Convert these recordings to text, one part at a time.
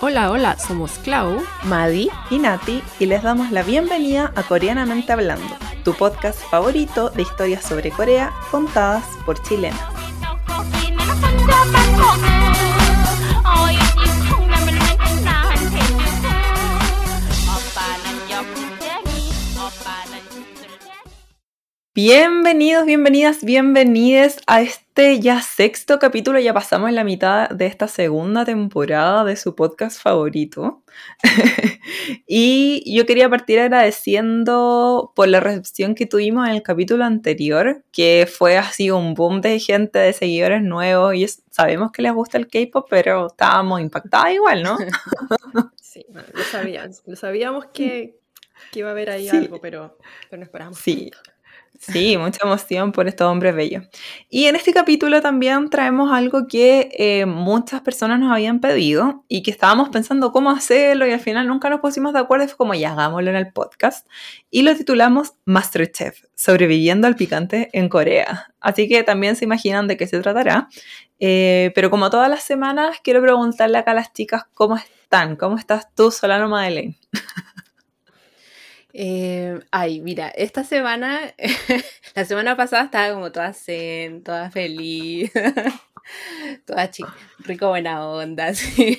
Hola, hola, somos Clau, Madi y Nati y les damos la bienvenida a Coreanamente Hablando, tu podcast favorito de historias sobre Corea contadas por chilenos. Bienvenidos, bienvenidas, bienvenides a este ya sexto capítulo. Ya pasamos la mitad de esta segunda temporada de su podcast favorito. y yo quería partir agradeciendo por la recepción que tuvimos en el capítulo anterior, que fue así un boom de gente, de seguidores nuevos. Y es- sabemos que les gusta el K-pop, pero estábamos impactadas igual, ¿no? Sí, bueno, lo sabíamos. Lo sabíamos que, que iba a haber ahí Sí. algo, pero, pero no esperábamos. Sí. Sí, mucha emoción por estos hombres bellos. Y en este capítulo también traemos algo que eh, muchas personas nos habían pedido y que estábamos pensando cómo hacerlo y al final nunca nos pusimos de acuerdo. Fue como, ya hagámoslo en el podcast. Y lo titulamos Masterchef, sobreviviendo al picante en Corea. Así que también se imaginan de qué se tratará. Eh, pero como todas las semanas, quiero preguntarle acá a las chicas cómo están. ¿Cómo estás tú, Solano Madeleine? Eh, ay, mira, esta semana, la semana pasada estaba como toda zen, toda feliz, toda chica, rico buena onda, así.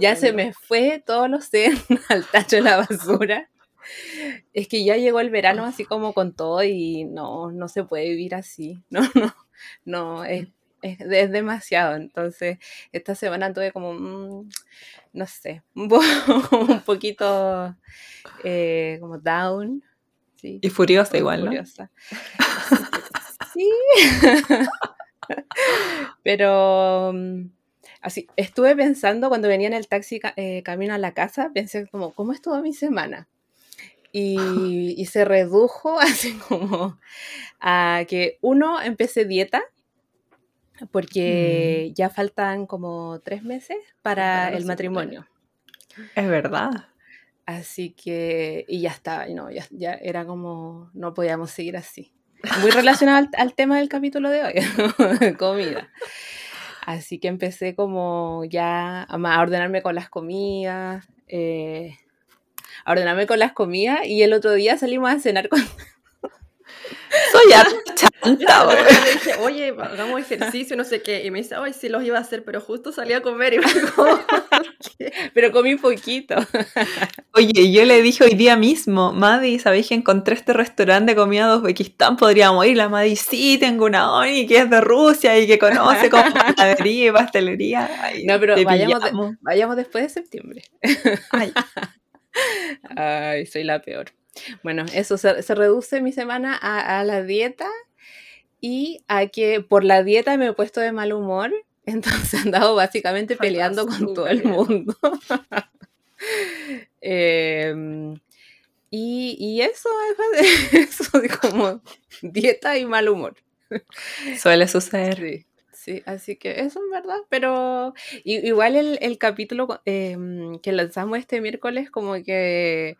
Ya se me fue todos los zen al tacho de la basura. Es que ya llegó el verano así como con todo y no, no se puede vivir así. No, no, no, es, es, es demasiado. Entonces, esta semana tuve como, no sé, un, po- un poquito eh, como down. Sí, Y furiosa igual, ¿no? Sí. Pero mm, así, estuve pensando cuando venía en el taxi eh, camino a la casa, pensé como, ¿cómo estuvo mi semana? Y, y se redujo así como a que uno empecé dieta, porque ya faltan como tres meses para el matrimonio. Es verdad. Así que, y ya estaba, y no, ya, ya era como, no podíamos seguir así. Muy relacionado al, al tema del capítulo de hoy, comida. Así que empecé como ya a ordenarme con las comidas, eh, a ordenarme con las comidas, y el otro día salimos a cenar con... Soy chanta, le dije, oye, hagamos ejercicio, no sé qué. Y me dice, ay, sí los iba a hacer, pero justo salí a comer y me dijo, Pero comí poquito. Oye, yo le dije hoy día mismo, Madi, ¿sabéis que encontré este restaurante de comida de Uzbekistán? Podríamos ir. La Madi, sí, tengo una Oni que es de Rusia y que conoce como panadería y pastelería. Ay, No, pero vayamos, de- pillamos. vayamos después de septiembre. Ay, Ay, soy la peor. Bueno, eso se, se reduce mi semana a, a la dieta y a que por la dieta me he puesto de mal humor. Entonces he andado básicamente peleando con todo el mundo. Em, y, y eso es eso como dieta y mal humor. suele suceder. Sí, sí, así que eso es verdad, pero igual el, el capítulo em, que lanzamos este miércoles como que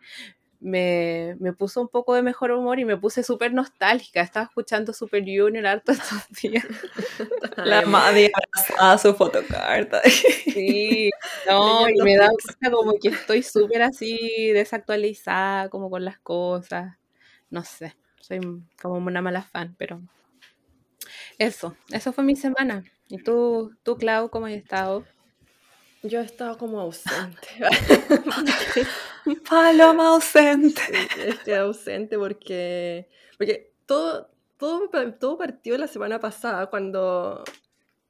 me, me puso un poco de mejor humor y me puse súper nostálgica, estaba escuchando Super Junior harto estos días. La Madi abrazada su fotocarta. Sí, no, y me da como que estoy súper así desactualizada, como con las cosas, no sé, soy como una mala fan, pero eso, eso fue mi semana. ¿Y tú, tú Clau, cómo has estado? yo he estado como ausente. Paloma ausente. Estoy ausente porque, porque todo, todo, todo partió la semana pasada cuando,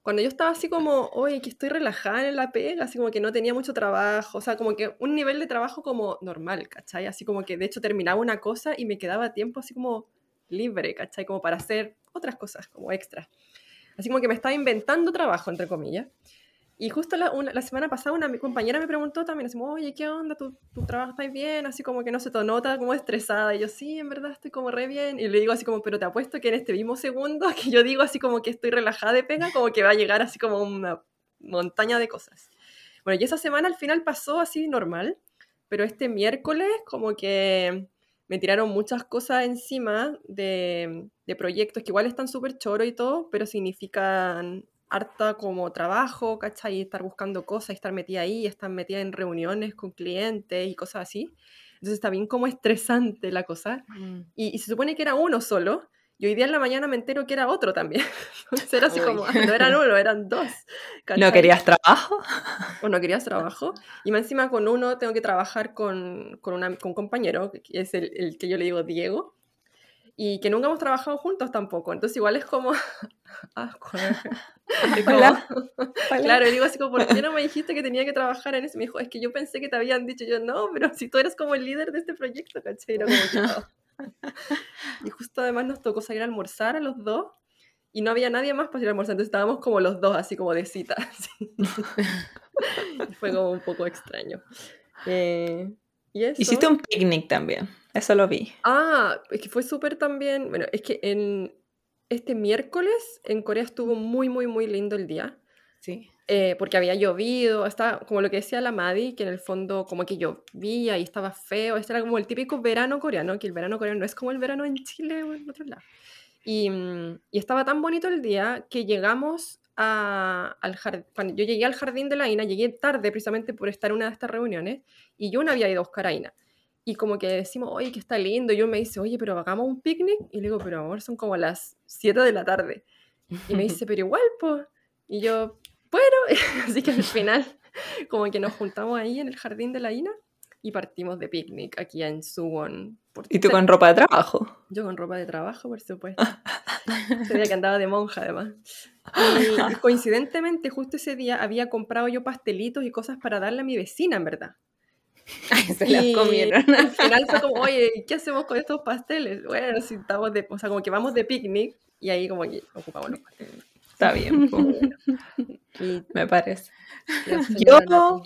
cuando yo estaba así como, oye, que estoy relajada en la pega, así como que no tenía mucho trabajo, o sea, como que un nivel de trabajo como normal, ¿cachai? Así como que de hecho terminaba una cosa y me quedaba tiempo así como libre, ¿cachai? Como para hacer otras cosas, como extra. Así como que me estaba inventando trabajo, entre comillas. Y justo la, una- la semana pasada una mi compañera me preguntó también, así oye, ¿qué onda? ¿Tu, tu trabajo está bien? Así como que no se te nota como estresada. Y yo, sí, en verdad estoy como re bien. Y le digo así como, pero te apuesto que en este mismo segundo que yo digo así como que estoy relajada de pega, como que va a llegar así como una montaña de cosas. Bueno, y esa semana al final pasó así normal. pero este miércoles como que me tiraron muchas cosas encima de, de proyectos que igual están súper choro y todo, pero significan harta como trabajo, ¿cachai? Y estar buscando cosas, y estar metida ahí, estar metida en reuniones con clientes y cosas así. Entonces está bien como estresante la cosa. Mm. Y, y se supone que era uno solo. Y hoy día en la mañana me entero que era otro también. Entonces era así Uy. como, ah, no eran uno, eran dos. ¿No ¿cachai? querías trabajo? o no querías trabajo. Y más encima con uno tengo que trabajar con, con, una- con un compañero, que es el, el que yo le digo Diego, y que nunca hemos trabajado juntos tampoco. Entonces igual es como... ah, como- Hola. Claro, y digo así como, ¿por qué no me dijiste que tenía que trabajar en eso? Me dijo, es que yo pensé que te habían dicho. Yo, no, pero si tú eres como el líder de este proyecto, ¿cachai? Era como que, "Oh". Y justo además nos tocó salir a almorzar a los dos y no había nadie más para ir a almorzar, entonces estábamos como los dos, así como de cita. así. Fue como un poco extraño. Eh, y eso. Hiciste un picnic también, eso lo vi. Ah, es que fue súper también. Bueno, es que en este miércoles en Corea estuvo muy, muy, muy lindo el día. Sí. eh, porque había llovido, estaba como lo que decía la Madi, que en el fondo como que llovía y estaba feo. Este era como el típico verano coreano, que el verano coreano no es como el verano en Chile o en otros lados. Y, mm, y estaba tan bonito el día que llegamos a- al jardín. Cuando yo llegué al jardín de la Ina, llegué tarde precisamente por estar en una de estas reuniones y yo no había ido a buscar a Ina. Y como que decimos, oye, que está lindo. Y yo me dice, oye, pero hagamos un picnic. Y le digo, pero amor, son como las 7 de la tarde. Y me dice, pero igual, pues. Y yo, bueno, así que al final, como que nos juntamos ahí en el jardín de la Ina y partimos de picnic aquí en Suwon. ¿Y tú con ropa de trabajo? Yo con ropa de trabajo, por supuesto. Ese día que andaba de monja, además. Y, coincidentemente, justo ese día había comprado yo pastelitos y cosas para darle a mi vecina, en verdad. Ay, se las Y comieron. Al final fue como, oye, ¿qué hacemos con estos pasteles? Bueno, si estamos de, o sea, como que vamos de picnic y ahí como que ocupamos los pasteles. Está bien, Y me parece. Yo-.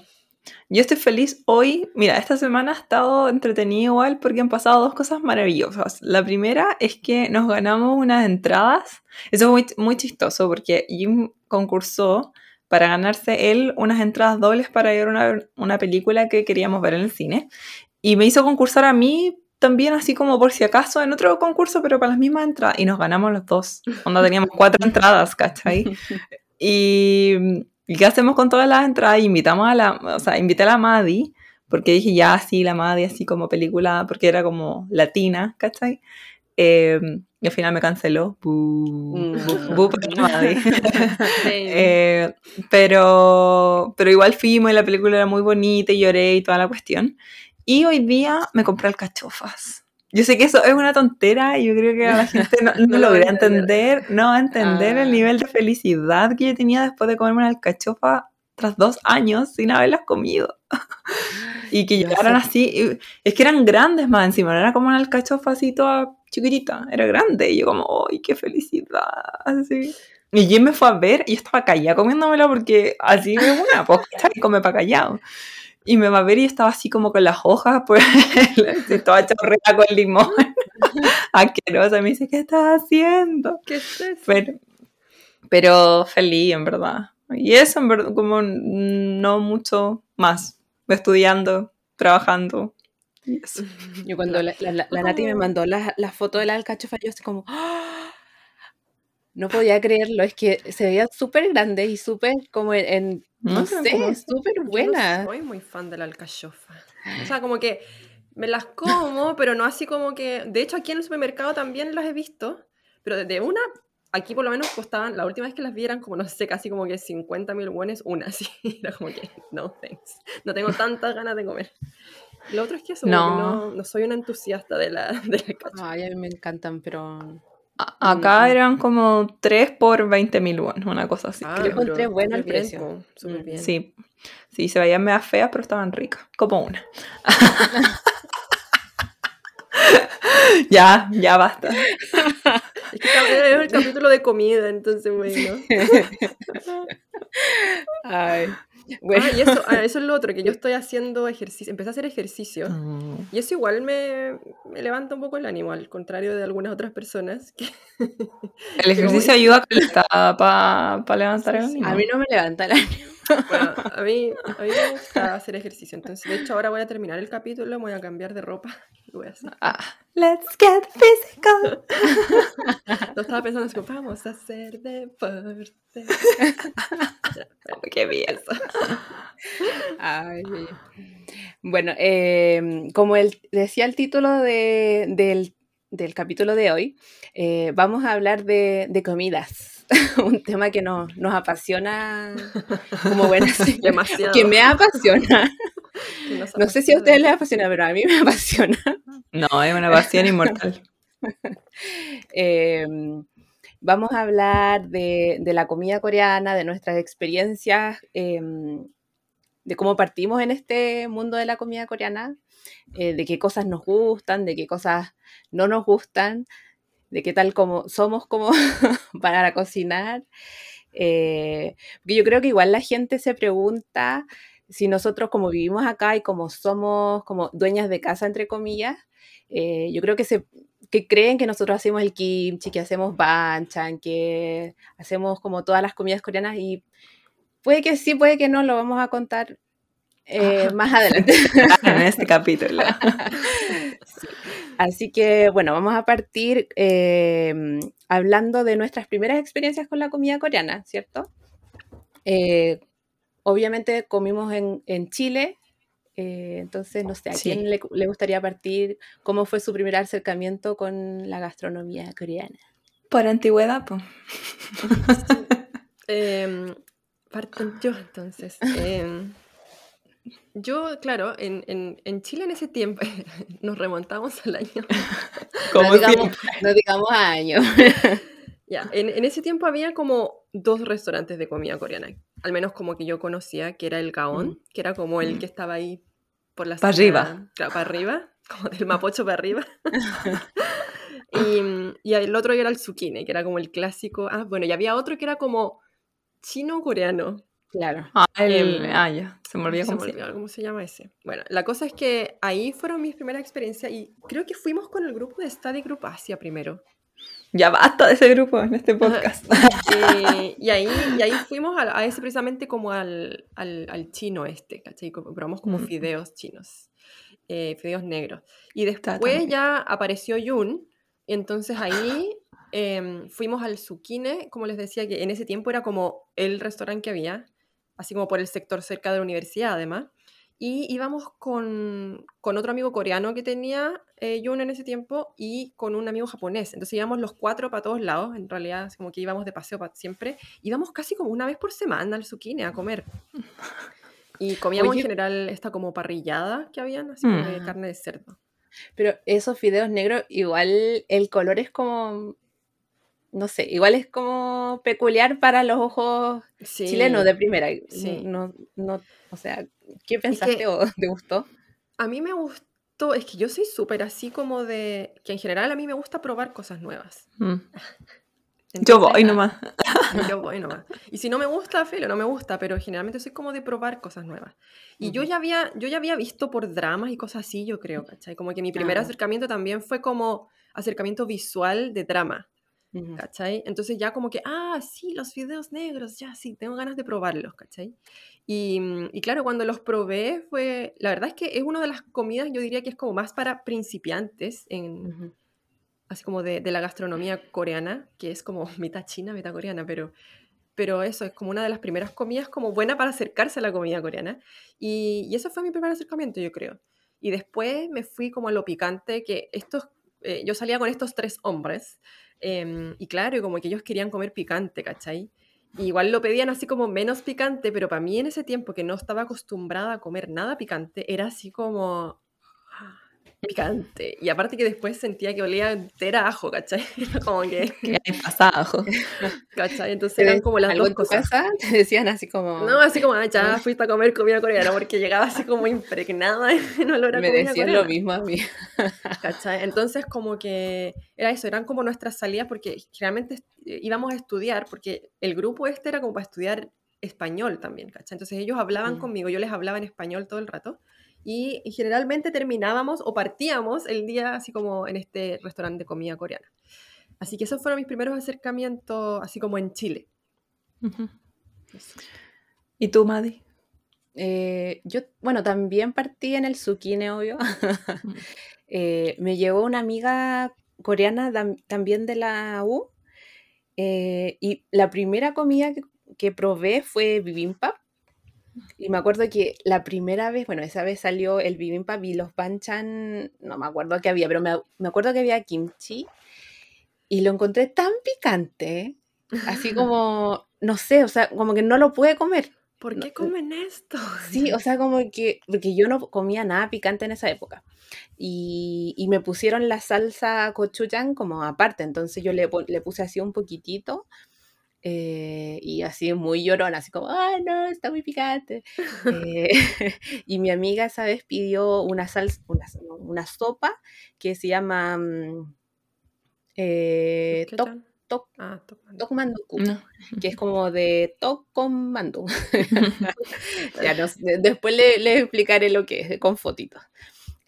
Yo estoy feliz hoy. Mira, esta semana ha estado entretenida igual porque han pasado dos cosas maravillosas. La primera es que nos ganamos unas entradas. Eso fue muy, muy chistoso porque Jim concursó para ganarse él unas entradas dobles para ver una, una película que queríamos ver en el cine. Y me hizo concursar a mí también así como por si acaso en otro concurso, pero para las mismas entradas. Y nos ganamos los dos. Onda teníamos cuatro entradas, ¿cachai? Y, ¿y qué hacemos con todas las entradas? Invitamos a la, o sea, invité a la Madi, porque dije, ya, sí, la Madi, así como película, porque era como latina, ¿cachai? Eh, y al final me canceló. Bú, Mm. bú, bú. Sí. Eh, pero, pero igual fuimos y la película era muy bonita y lloré y toda la cuestión. Y hoy día me compré alcachofas. Yo sé que eso es una tontera y yo creo que a la gente no, no No lo va a logré entender. no va a entender Ah. el nivel de felicidad que yo tenía después de comerme una alcachofa tras dos años sin haberlas comido. y que Yo llegaran así, es que eran grandes más encima, no era como una alcachofa así toda chiquitita, era grande. Y yo como, ¡ay, qué felicidad! Así. Y Jim me fue a ver y yo estaba callada comiéndomela porque así es una, pues, come para callado. Y me va a ver y estaba así como con las hojas, pues, toda chorreada con limón. Asquerosa. Me dice, ¿qué estás haciendo? ¿Qué es eso? Pero, pero feliz, en verdad. Y eso, en verdad, como no mucho más. Estudiando, trabajando. y eso. Yo cuando la, la, la- la Nati me mandó la, la foto de la alcachofa, yo así como... ¡ah! No podía creerlo, es que se veía súper grande y súper como en... en- no Mm. Sé, súper Yo no buena. soy muy fan de la alcachofa. O sea, como que me las como, pero no así como que. De hecho, aquí en el supermercado también las he visto, pero de una, aquí por lo menos costaban, la última vez que las vi eran como, no sé, casi como que 50 mil buenos una, así. Era como que, no, thanks. No tengo tantas ganas de comer. Lo otro es que eso, que No. no, no soy una entusiasta de la, de la. Ay, a mí me encantan, pero... A- Acá Mm. eran como 3 por 20 mil won, una cosa así. Ah, creo. encontré bueno el precio. súper bien. Sí, sí, se veían medio feas, pero estaban ricas, como una. ya, ya basta. Es que está- es el capítulo de comida, entonces, bueno. Ay, bueno. Ah, y eso, ah, eso es lo otro, que yo estoy haciendo ejercicio, empecé a hacer ejercicio. Mm. Y eso igual me, me levanta un poco el ánimo, al contrario de algunas otras personas. Que, El ejercicio ayuda para levantar el ánimo. A mí no me levanta el ánimo. Bueno, a mí, a mí me gusta hacer ejercicio, entonces de hecho ahora voy a terminar el capítulo, voy a cambiar de ropa y voy a hacer. Ah, let's get physical. No estaba pensando así como, vamos a hacer deporte. Qué bien. Ay, bueno, em, como el, decía el título de- del, del capítulo de hoy, eh, vamos a hablar de, de comidas, un tema que nos, nos apasiona como buenas Demasiado. que me apasiona. No sé si a ustedes les apasiona, pero a mí me apasiona. No, es una pasión inmortal. Em, vamos a hablar de, de la comida coreana, de nuestras experiencias, em, de cómo partimos en este mundo de la comida coreana, eh, de qué cosas nos gustan, de qué cosas no nos gustan, de qué tal como somos como para cocinar. Eh, yo creo que igual la gente se pregunta si nosotros como vivimos acá y como somos como dueñas de casa, entre comillas, eh, yo creo que se que creen que nosotros hacemos el kimchi, que hacemos banchan, que hacemos como todas las comidas coreanas y puede que sí, puede que no, lo vamos a contar eh, más adelante. En este capítulo. Sí. Así que bueno, vamos a partir eh, hablando de nuestras primeras experiencias con la comida coreana, ¿cierto? Eh, obviamente comimos en, en Chile, eh, entonces no sé, ¿a Sí. quién le, le gustaría partir? ¿Cómo fue su primer acercamiento con la gastronomía coreana? Por antigüedad, pues. Parto yo entonces. Em, yo, claro, en, en, en Chile en ese tiempo, nos remontamos al año. Como no, digamos, no digamos años. Ya, en, en ese tiempo había como dos restaurantes de comida coreana, al menos como que yo conocía, que era el Gaon, Mm. que era como el que estaba ahí por la Pa' zona- arriba. Claro, para arriba, como del Mapocho para arriba. y, y el otro era el Tsukine, que era como el clásico. Ah, bueno, y había otro que era como chino-coreano. Claro. Ah, el, Em, ah, ya. Se me olvidó Se cómo me se llama. olvidó cómo se llama ese. Bueno, la cosa es que ahí fueron mis primeras experiencias y creo que fuimos con el grupo de Study Group Asia primero. Ya basta de ese grupo en este podcast. Eh, y, ahí, y ahí fuimos a, a ese precisamente como al, al, al chino este, ¿cachai? Probamos como Mm. fideos chinos, eh, fideos negros. Y después ya apareció Yun, y entonces ahí em, fuimos al Tsukine, como les decía, que en ese tiempo era como el restaurante que había, así como por el sector cerca de la universidad además. Y íbamos con, con otro amigo coreano que tenía eh, Yun en ese tiempo y con un amigo japonés. Entonces íbamos los cuatro para todos lados, en realidad, como que íbamos de paseo para siempre. Íbamos casi como una vez por semana al Tsukine a comer. Y comíamos Oye. en general esta como parrillada que habían, así como de Mm. carne de cerdo. Pero esos fideos negros, igual el color es como, no sé, igual es como peculiar para los ojos Sí. chilenos de primera. Sí. No, no, o sea, ¿qué pensaste que- o te gustó? A mí me gustó, es que yo soy súper así como de, que en general a mí me gusta probar cosas nuevas. Mm. Yo voy nomás. Yo voy nomás. Y si no me gusta, filo, no me gusta, pero generalmente soy como de probar cosas nuevas. Y yo ya había, yo ya había visto por dramas y cosas así, yo creo, ¿cachai? Como que mi primer Ah. acercamiento también fue como acercamiento visual de drama, ¿cachai? Entonces ya como que, ah, sí, los videos negros, ya sí, tengo ganas de probarlos, ¿cachai? Y, mm, y claro, cuando los probé fue, la verdad es que es una de las comidas, yo diría que es como más para principiantes en, Ujú. así como de, de la gastronomía coreana, que es como mitad china, mitad coreana, pero, pero eso es como una de las primeras comidas como buena para acercarse a la comida coreana. Y, y eso fue mi primer acercamiento, yo creo. Y después me fui como a lo picante, que estos, eh, yo salía con estos tres hombres, em, y claro, como que ellos querían comer picante, ¿cachai? Igual lo pedían así como menos picante, pero para mí en ese tiempo que no estaba acostumbrada a comer nada picante, era así como picante. Y aparte que después sentía que olía entera ajo, ¿cachai? Como que, Que hay pasado. ¿cachai? Entonces ¿Te eran como las algo dos en tu cosas. casa? Te decían así como, No, así como, ah, ya fuiste a comer comida coreana, porque llegaba así como impregnada en olor a me comida decían coreana. lo mismo a mí. ¿Cachai? Entonces, como que era eso, eran como nuestras salidas, porque generalmente eh, íbamos a estudiar, porque el grupo este era como para estudiar español también, ¿cachai? Entonces ellos hablaban Mm. conmigo, yo les hablaba en español todo el rato, y, generalmente terminábamos o partíamos el día así como en este restaurante de comida coreana. Así que esos fueron mis primeros acercamientos, así como en Chile. Ujú. Eso. ¿Y tú, Madi? Eh, yo, bueno, también partí en el zucchine, obvio. Eh, me llevó una amiga coreana tam- también de la U. eh, y la primera comida que, que probé fue bibimbap. Y me acuerdo que la primera vez, bueno, esa vez salió el bibimbap y los banchan, no me acuerdo qué había, pero me, me acuerdo que había kimchi y lo encontré tan picante, así como, no sé, o sea, como que no lo pude comer. ¿Por qué comen esto? Sí, o sea, como que, porque yo no comía nada picante en esa época. Y, y me pusieron la salsa gochujang como aparte, entonces yo le, le puse así un poquitito eh, y así muy llorona, así como, ¡ay, no, está muy picante! Eh, y mi amiga esa vez pidió una salsa, una, una sopa que se llama mm, eh, ¿Qué tok, tal? tok, Ah, No. que es como de tok con mandu. Ya no después le, le explicaré lo que es con fotitos.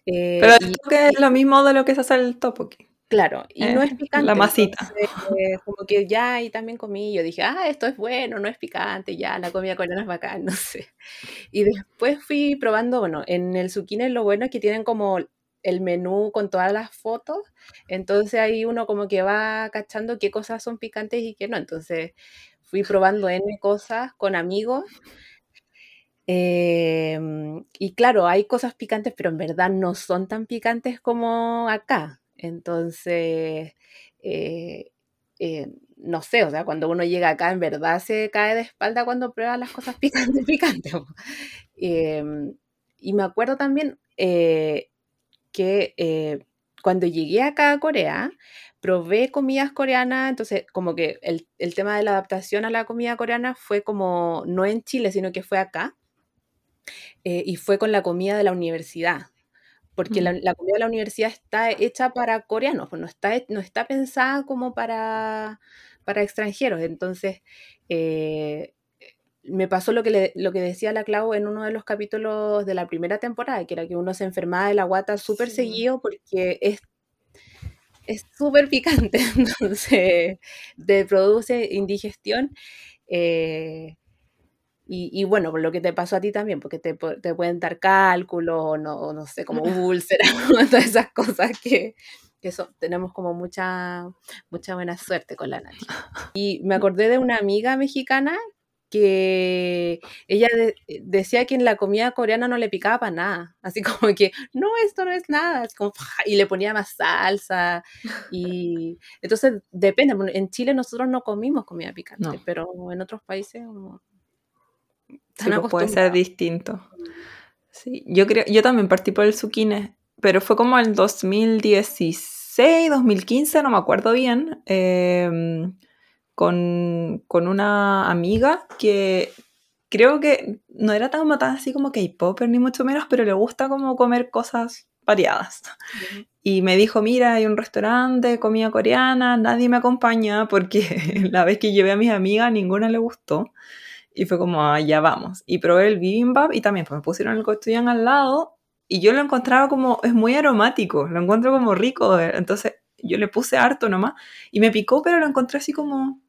Eh, Pero y el toque es lo mismo de lo que se hace el topoki. Claro, y no Eh, es picante. la masita. entonces, como que ya y también comí, yo dije, ah, esto es bueno, no es picante, ya, la comida coreana es bacán, no sé. Y después fui probando, bueno, en el zucchini lo bueno es que tienen como el menú con todas las fotos, entonces ahí uno como que va cachando qué cosas son picantes y qué no. Entonces fui probando N cosas con amigos. em, y claro, hay cosas picantes, pero en verdad no son tan picantes como acá. Entonces, eh, eh, no sé, o sea, cuando uno llega acá, en verdad se cae de espalda cuando prueba las cosas picantes, picantes. Em, y me acuerdo también eh, que cuando llegué acá a Corea, probé comidas coreanas, entonces como que el, el tema de la adaptación a la comida coreana fue como, no en Chile, sino que fue acá, eh, y fue con la comida de la universidad, porque la, Mm. la comida de la universidad está hecha para coreanos, pues no está, no está pensada como para, para extranjeros, entonces... eh, me pasó lo que, le- lo que decía la Clau en uno de los capítulos de la primera temporada, que era que uno se enfermaba de la guata súper Sí. seguido porque es es súper picante, entonces te produce indigestión. eh, y, y bueno, lo que te pasó a ti también, porque te, te pueden dar cálculos o no, no sé, como úlceras, todas esas cosas que, que son- tenemos como mucha, mucha buena suerte con la Nati. Y me acordé de una amiga mexicana que ella de- decía que en la comida coreana no le picaba para nada, así como que, no, esto no es nada, es como, y le ponía más salsa, y entonces depende, en Chile nosotros no comimos comida picante, No. pero en otros países como, Sí, pues puede ser distinto. Sí, yo creo, yo también partí por el zucchine, pero fue como en 2016, 2015, no me acuerdo bien, em, con, con una amiga que creo que no era tan matada así como K-Popper ni mucho menos, pero le gusta como comer cosas variadas. Y me dijo, mira, hay un restaurante de comida coreana, nadie me acompaña porque la vez que llevé a mis amigas ninguna le gustó. Y fue como, "Ah, ya vamos. Y probé el bibimbap y también pues, me pusieron el gochujang al lado y yo lo encontraba como, es muy aromático, lo encuentro como rico. eh, Entonces yo le puse harto nomás y me picó, pero lo encontré así como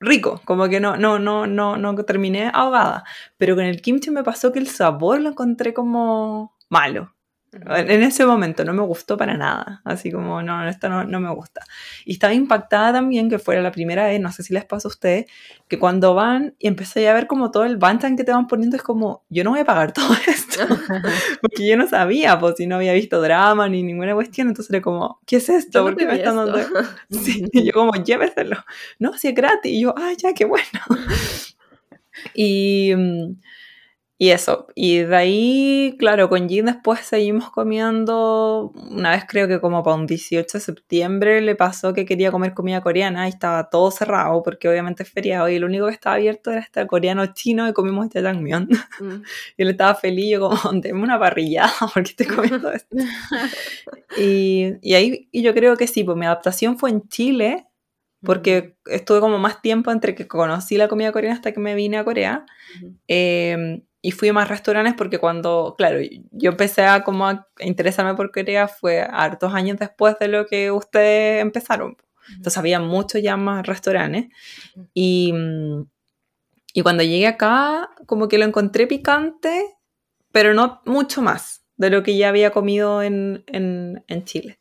rico, como que no, no, no, no, no terminé ahogada. Pero con el kimchi me pasó que el sabor lo encontré como malo. En ese momento no me gustó para nada, así como, no, esto no, no me gusta. Y estaba impactada también que fuera la primera vez, no sé si les pasa a ustedes, que cuando van y empecé a ver como todo el banchan que te van poniendo, es como, yo no voy a pagar todo esto, porque yo no sabía, pues si no había visto drama ni ninguna cuestión, entonces era como, ¿qué es esto? ¿Por qué me están dando. Sí, y yo como, lléveselo. No, si es gratis. Y yo, ah, ya, qué bueno. Y, mm, y eso. Y de ahí, claro, con Jin después seguimos comiendo. Una vez creo que como para un 18 de septiembre le pasó que quería comer comida coreana y estaba todo cerrado porque obviamente es feriado y lo único que estaba abierto era este coreano chino y comimos este jangmyeon. Mm. Y él estaba feliz, yo como, denme una parrillada porque estoy comiendo esto. Y, y ahí y yo creo que sí, pues mi adaptación fue en Chile, porque estuve como más tiempo entre que conocí la comida coreana hasta que me vine a Corea. Eh, y fui a más restaurantes porque cuando, claro, yo empecé a como a interesarme por Corea fue hartos años después de lo que ustedes empezaron. Entonces había muchos ya más restaurantes. Y, mm, Y cuando llegué acá, como que lo encontré picante, pero no mucho más de lo que ya había comido en, en, en Chile.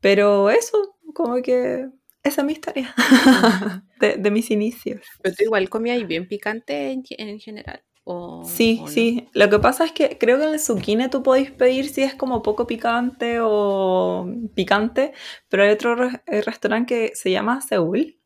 Pero eso, como que esa es mi historia de, de mis inicios. Pero tú igual comías bien picante en, en general. O, Sí, o no? sí. Lo que pasa es que creo que en el zucchine tú podéis pedir si es como poco picante o picante, pero hay otro re- eh, restaurante que se llama Seúl,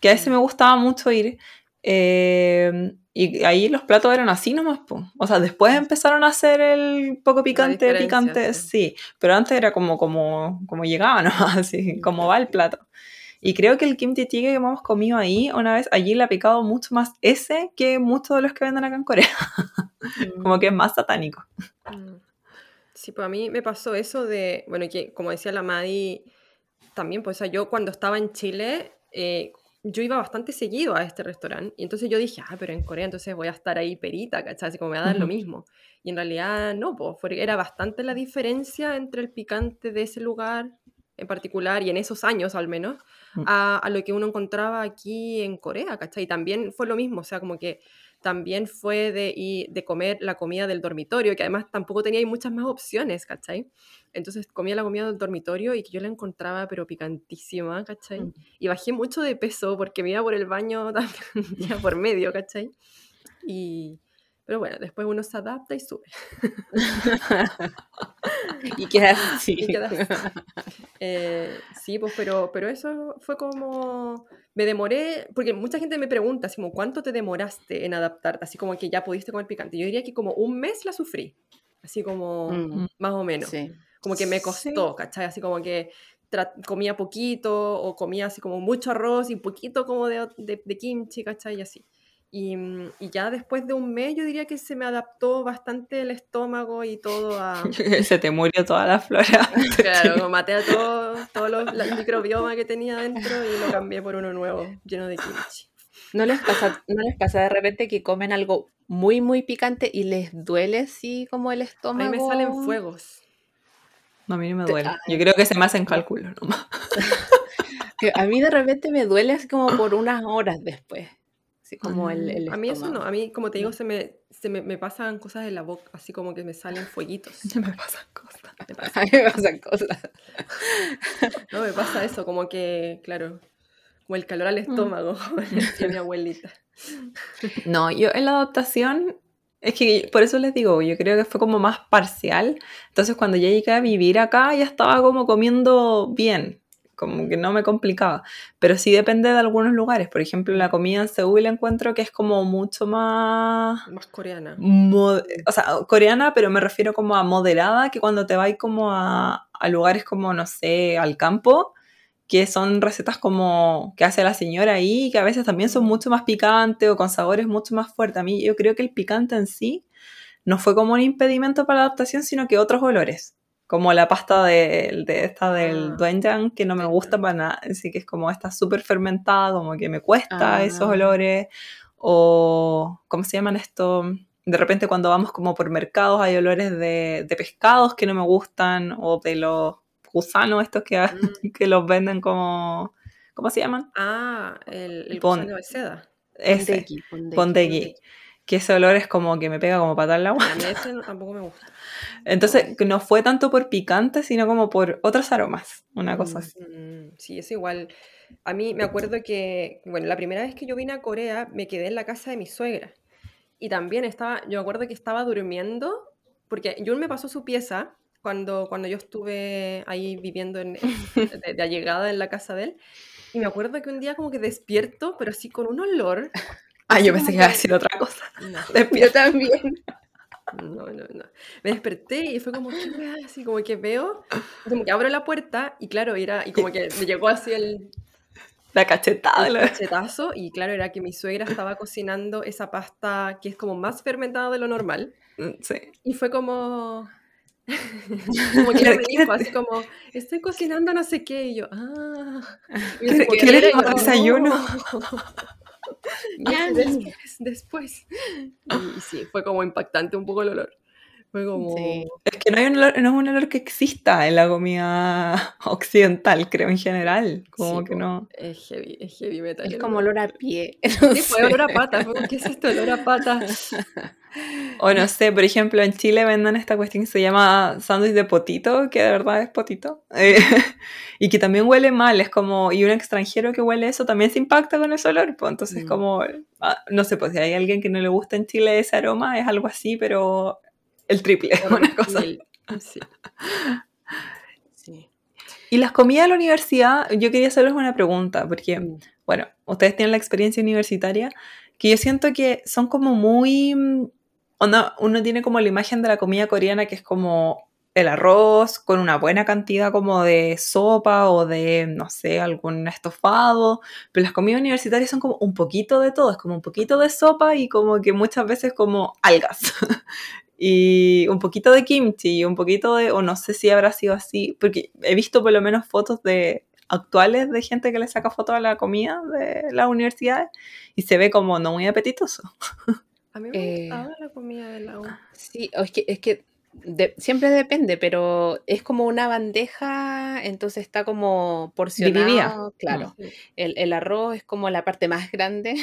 que a ese me gustaba mucho ir. eh, y ahí los platos eran así nomás, po. O sea, después empezaron a hacer el poco picante, picante, sí. sí. Pero antes era como, como, como llegaba, ¿no? Así, como va el plato. Y creo que el kimchi jjigae que hemos comido ahí una vez, allí le ha picado mucho más ese que muchos de los que venden acá en Corea. Como que es más satánico. Mm. Sí, pues a mí me pasó eso de, bueno, que como decía la Madi, también, pues o sea, yo cuando estaba en Chile, eh, yo iba bastante seguido a este restaurante, y entonces yo dije, ah, pero en Corea entonces voy a estar ahí perita, ¿cachai? Así como me va a dar lo mismo. Y en realidad no, pues era bastante la diferencia entre el picante de ese lugar en particular, y en esos años al menos, Mm. a, a lo que uno encontraba aquí en Corea, ¿cachai? Y también fue lo mismo, o sea, como que también fue de, y de comer la comida del dormitorio, que además tampoco tenía muchas más opciones, ¿cachai? Entonces comía la comida del dormitorio y que yo la encontraba pero picantísima, ¿cachai? Mm. Y bajé mucho de peso porque me iba por el baño también, ya por medio, ¿cachai? Y, pero bueno, después uno se adapta y sube. y quedas así. Y quedas Eh, sí, pues, pero, pero eso fue como. Me demoré, porque mucha gente me pregunta, así como, ¿cuánto te demoraste en adaptarte? Así como que ya pudiste comer picante. Yo diría que como un mes la sufrí, así como, Mm, más o menos. sí. Como que me Sí. costó, ¿cachai? Así como que comía poquito o comía así como mucho arroz y poquito como de, de, de kimchi, ¿cachai? Y así. Y, mm, y ya después de un mes yo diría que se me adaptó bastante el estómago y todo a... Se te murió toda la flora. Claro, maté a todo, todo lo- la- el microbioma que tenía dentro y lo cambié por uno nuevo, lleno de kimchi. ¿No les, pasa, ¿No les pasa de repente que comen algo muy, muy picante y les duele así como el A estómago? mí me salen fuegos. No, a mí no me duele. Yo creo que se me hacen cálculos nomás. A mí de repente me duele así como por unas horas después. Como el, el A mí eso no, estómago. a mí como te digo, se me, se me, me pasan cosas en la boca, así como que me salen fueguitos. me pasan cosas. Me pasa, A mí me pasan cosas. no, me pasa eso, como que, claro, como el calor al estómago, como decía mi abuelita. No, yo en la adaptación, es que por eso les digo, yo creo que fue como más parcial. Entonces cuando ya llegué a vivir acá, ya estaba como comiendo bien, como que no me complicaba. Pero sí depende de algunos lugares. Por ejemplo, la comida en Seúl encuentro que es como mucho más... Más coreana. o sea, coreana, pero me refiero como a moderada, que cuando te vas como a, a lugares como, no sé, al campo, que son recetas como que hace la señora ahí, que a veces también son mucho más picantes o con sabores mucho más fuertes. A mí yo creo que el picante en sí no fue como un impedimento para la adaptación, sino que otros olores, como la pasta de, de esta del Ah, doenjang, que no me gusta para nada, así que es como está súper fermentada, como que me cuesta esos Ah. olores, o ¿cómo se llaman esto? De repente cuando vamos como por mercados hay olores de, de pescados que no me gustan, o de los gusanos estos que, Mm. que los venden como, ¿cómo se llaman? Ah, el, el Pon- gusano de seda. Ese, que ese olor es como que me pega como patar la agua. A mí ese tampoco me gusta. Entonces, no fue tanto por picante, sino como por otros aromas, una cosa Mm. así. Sí, es igual. A mí me acuerdo que, bueno, la primera vez que yo vine a Corea me quedé en la casa de mi suegra. Y también estaba, yo me acuerdo que estaba durmiendo, porque Jun me pasó su pieza cuando, cuando yo estuve ahí viviendo en, de, de allegada en la casa de él. Y me acuerdo que un día como que despierto, pero así con un olor. Ah, yo pensé que iba a decir otra cosa. No, Yo también. no, no, no. Me desperté y fue como, ¿qué weá? Así como que veo, como que abro la puerta y claro, era, y como que me llegó así el, La cachetada. el cachetazo y claro, era que mi suegra estaba cocinando esa pasta que es como más fermentada de lo normal. Sí. Y fue como... como que me dijo así como, estoy cocinando no sé qué, y yo, ah... Y ¿Quiere- como que quiere era tomar como, desayuno? "Ah, Ñami". después, después. Y, y sí, fue como impactante un poco el olor. Fue como... Sí. Es que no, hay un olor, no es un olor que exista en la comida occidental, creo, en general. Como Sí, que no. Es heavy, es heavy metal. Es como olor a pie. no Sí, fue olor a pata. Fue como, ¿qué es esto? Olor a pata. O no sé, por ejemplo, en Chile venden esta cuestión que se llama sándwich de potito, que de verdad es potito, eh, y que también huele mal, es como, y un extranjero que huele eso también se impacta con ese olor, pues entonces Mm. como, ah, no sé, pues si hay alguien que no le gusta en Chile ese aroma, es algo así, pero el triple, una cosa. Sí. Y las comidas de la universidad, yo quería hacerles una pregunta, porque, Mm. bueno, ustedes tienen la experiencia universitaria, que yo siento que son como muy... mm, Uno, tiene como la imagen de la comida coreana que es como el arroz con una buena cantidad como de sopa o de, no sé, algún estofado, pero las comidas universitarias son como un poquito de todo, es como un poquito de sopa y como que muchas veces como algas. Y un poquito de kimchi, un poquito de, o no sé si habrá sido así, porque he visto por lo menos fotos de actuales de gente que le saca fotos a la comida de las universidades y se ve como no muy apetitoso. A mí me Eh, gustaba la comida de la U. Sí, es que, es que de- siempre depende, pero es como una bandeja, entonces está como porcionado. Dividida. Claro, Sí. el, el arroz es como la parte más grande,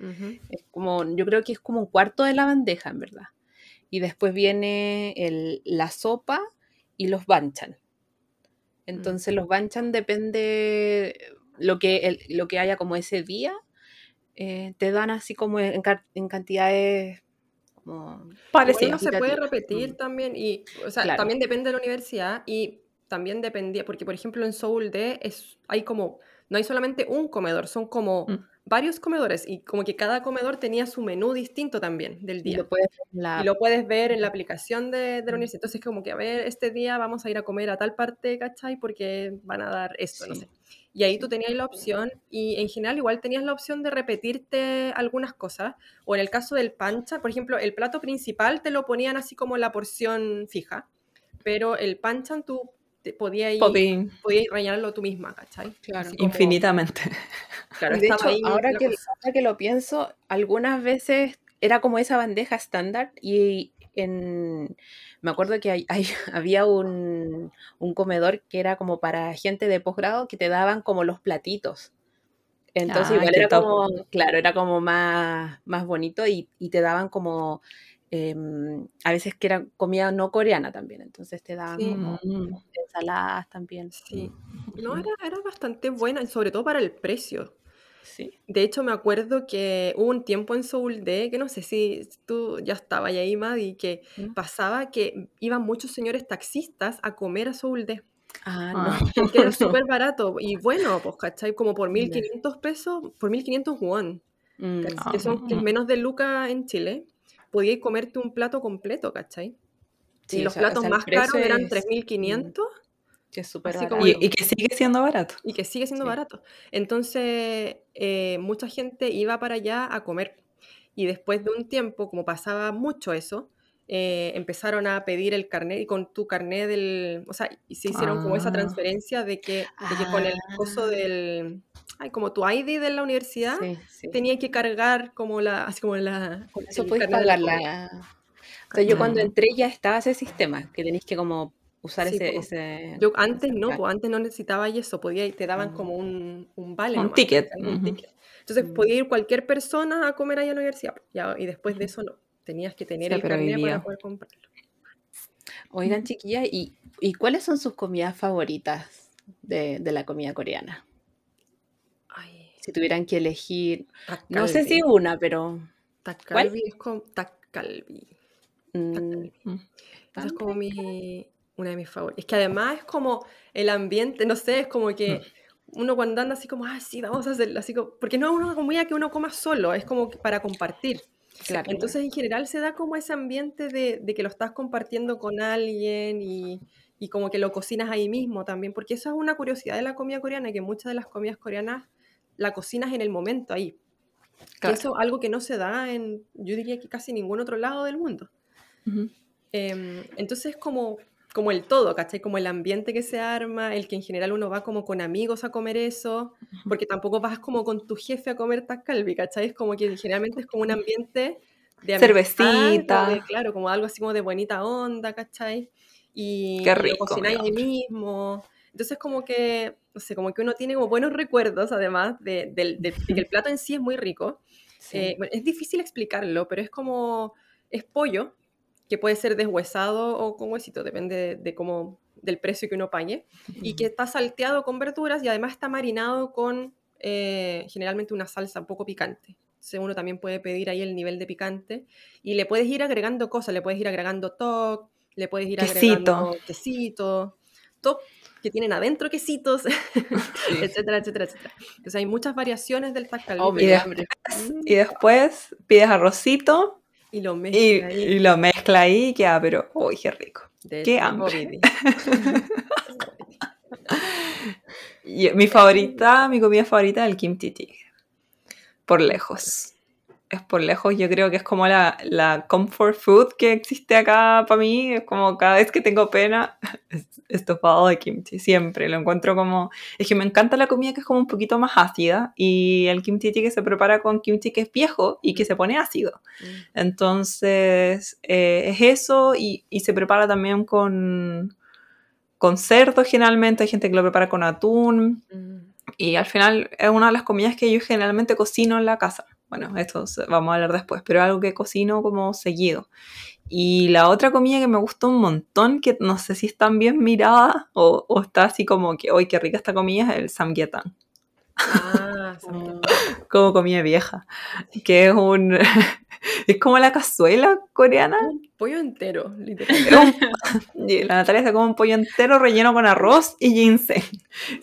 es como, yo creo que es como un cuarto de la bandeja, en verdad. Y después viene el- la sopa y los banchan. Entonces los banchan depende lo que, el- lo que haya como ese día, eh, te dan así como en, en cantidades como Parecido. no se puede repetir Mm. también y, o sea, Claro. también depende de la universidad y también dependía, porque por ejemplo en Seoul D es, hay como, no hay solamente un comedor, son como Mm. varios comedores y como que cada comedor tenía su menú distinto también del y día. lo puedes la Y lo puedes ver en la aplicación de, de la Mm. universidad. Entonces, como que, a ver, este día vamos a ir a comer a tal parte, ¿cachai? Porque van a dar esto, no sé. Y ahí tú tenías la opción, y en general igual tenías la opción de repetirte algunas cosas. O en el caso del pancha, por ejemplo, el plato principal te lo ponían así como la porción fija, pero el panchan tú podías ir, Podí- podías ir rellenarlo tú misma, ¿cachai? Claro. Como- infinitamente. Claro, de hecho, ahí ahora que, ahora que lo pienso, algunas veces era como esa bandeja estándar y en, me acuerdo que hay- hay- había un, un comedor que era como para gente de posgrado que te daban como los platitos. Entonces Ah, igual era top. como, claro, era como más, más bonito y, y te daban como, em, a veces que era comida no coreana también, entonces te daban Sí. como Mm. ensaladas también. Sí. No, era, era bastante buena, sobre todo para el precio. Sí. De hecho, me acuerdo que hubo un tiempo en Seoul D, que no sé si tú ya estabas ahí, Madi, que ¿Mm? pasaba que iban muchos señores taxistas a comer a Seoul D, Ah, Ah. no. porque era súper barato. Y bueno, pues, ¿cachai? Como por Ya. 1500 pesos, por 1500 won, Mm, ¿cachai? que son que es Ah. menos de lucas en Chile, podías comerte un plato completo, ¿cachai? sí, y o los o platos sea, más caros precio eran es, mm, 3500 que es súper así barato. como Y, y que sigue siendo barato. y que sigue siendo Sí. barato. Entonces, eh, mucha gente iba para allá a comer. Y después de un tiempo, como pasaba mucho eso, eh, empezaron a pedir el carnet y con tu carnet del... O sea, y se hicieron como esa Ah. transferencia de que, de que con el coso Ah. del... Ay, como tu ID de la universidad, Sí, sí. tenía que cargar como la... Así como la... Con eso podéis pagar la. O sea, yo cuando Ah. entré ya estaba ese sistema, que tenéis que como usar Sí, ese. Yo antes ese no, pues antes no necesitaba eso, podía te daban Ah. como un, un vale. Un nomás, ticket. Entonces Mm. podía ir cualquier persona a comer ahí a la universidad. ya, y después de eso no. Tenías que tener Sí, el carnet para poder comprarlo. Oigan, chiquillas, ¿y, ¿y cuáles son sus comidas favoritas de, de la comida coreana? Ay, Si tuvieran que elegir, takalbi. no sé si una, pero... Takalbi es como... Takalbi. mm, Takalbi. Mm. Esa es como mi... Una de mis favoritas. Es que además es como el ambiente, no sé, es como que uno cuando anda así como, ah, sí, vamos a hacerlo, así como... Porque no es una comida que uno coma solo, es como para compartir. claro. Entonces, en general, se da como ese ambiente de, de que lo estás compartiendo con alguien y, y como que lo cocinas ahí mismo también, porque eso es una curiosidad de la comida coreana, que muchas de las comidas coreanas la cocinas en el momento ahí. Claro. eso es algo que no se da en, yo diría que casi ningún otro lado del mundo. Ujú. Em, entonces, es como, como el todo, ¿cachai? Como el ambiente que se arma, el que en general uno va como con amigos a comer eso, porque tampoco vas como con tu jefe a comer tascalbi, ¿cachai? Es como que generalmente es como un ambiente de Cervecita. de- claro, como algo así como de bonita onda, ¿cachai? Y, Qué y lo rico, cocináis ahí mismo. Entonces como que, no sé, como que uno tiene como buenos recuerdos además de, de- de que el plato en sí es muy rico. Sí. Eh, bueno, es difícil explicarlo, pero es como, es pollo, que puede ser deshuesado o con huesito, depende de, de cómo, del precio que uno pague, y que está salteado con verduras y además está marinado con eh, generalmente una salsa un poco picante. Entonces uno también puede pedir ahí el nivel de picante y le puedes ir agregando cosas, le puedes ir agregando toc, le puedes ir Quesito. agregando quesito, toc que tienen adentro quesitos, etcétera, etcétera, etcétera. Entonces hay muchas variaciones del tacalí. Oh, me Y después-. Y después pides arrocito Y lo y, mezcla ahí. y lo mezcla ahí y queda, pero, uy, qué rico. de qué hambre. Y mi favorita, mi comida favorita es el kimchi jjigae. Por lejos. Es por lejos, yo creo que es como la, la comfort food que existe acá para mí. Es como cada vez que tengo pena, es estofado de kimchi. Siempre lo encuentro como. Es que me encanta la comida que es como un poquito más ácida. Y el kimchi jjigae se prepara con kimchi que es viejo y que se pone ácido. Mm. Entonces, eh, es eso y, y se prepara también con, con cerdo generalmente. Hay gente que lo prepara con atún. Mm. Y al final es una de las comidas que yo generalmente cocino en la casa. Bueno, esto vamos a hablar después, pero algo que cocino como seguido. Y la otra comida que me gustó un montón, que no sé si es tan bien mirada o, o está así como que, ¡ay, qué rica esta comida! Es el samgyeopsal, Ah, como comida vieja, que es un... es como la cazuela coreana. Un pollo entero, literal. Es un- y la Natalia se come un pollo entero relleno con arroz y ginseng.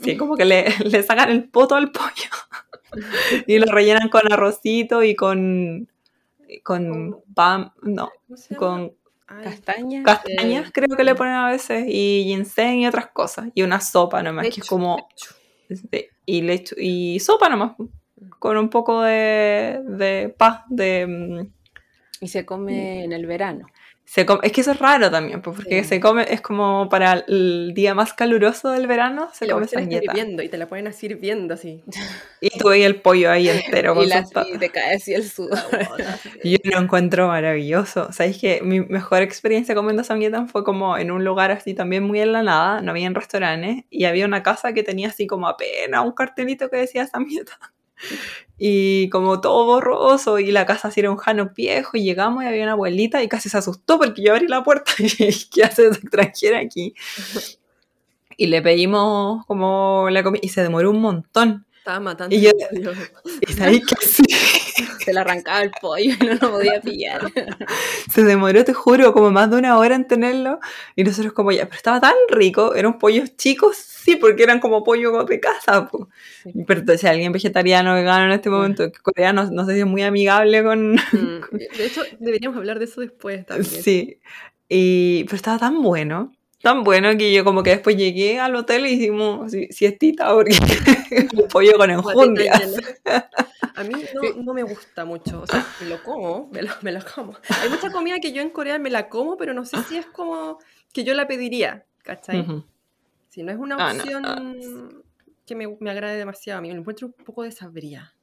Sí, como que le, le sacan el poto al pollo. Y lo rellenan con arrocito y con. con pan. No, con Ay, castañas Eh, creo que le ponen a veces. Y ginseng y otras cosas. Y una sopa nomás, que es como. de- y leche y sopa nomás. Con un poco de. de paz, de. mm, Y se come en el verano. Se come- es que eso es raro también, pues, porque Sí. se come, es como para el día más caluroso del verano, se Y come hirviendo y te la ponen así hirviendo así. Y tú veis el pollo ahí entero. y la, y te cae así el sudor. Y Yo lo encuentro maravilloso. Sabéis que mi mejor experiencia comiendo samgyeopsal fue como en un lugar así también muy en la nada, no había restaurantes, y había una casa que tenía así como apenas un cartelito que decía samgyeopsal. Y como todo borroso, y la casa así era un hanok viejo, y llegamos y había una abuelita y casi se asustó porque yo abrí la puerta y dije, ¿qué hace esa extranjera aquí? Y le pedimos como la comida, y se demoró un montón. Estaba matando. Y yo-. Y sabéis que sí. Se le arrancaba el pollo y no lo podía pillar. Se demoró, te juro, como más de una hora en tenerlo. Y nosotros como ya, pero estaba tan rico. Eran pollos chicos, sí, porque eran como pollo de casa. po. Sí. Pero si alguien vegetariano, vegano en este momento, que coreano, no sé si es muy amigable con... Mm, De hecho, deberíamos hablar de eso después también. Sí. Y, pero estaba tan bueno. Tan bueno que yo como que después llegué al hotel y hicimos así, siestita porque un pollo con Guatita enjundia. llena. A mí no, no me gusta mucho. O sea, me lo como, me lo, me lo como. Hay mucha comida que yo en Corea me la como, pero no sé si es como que yo la pediría. ¿Cachai? Si no es una Ah, no, opción que me, me agrade demasiado, a mí me encuentro un poco desabrida.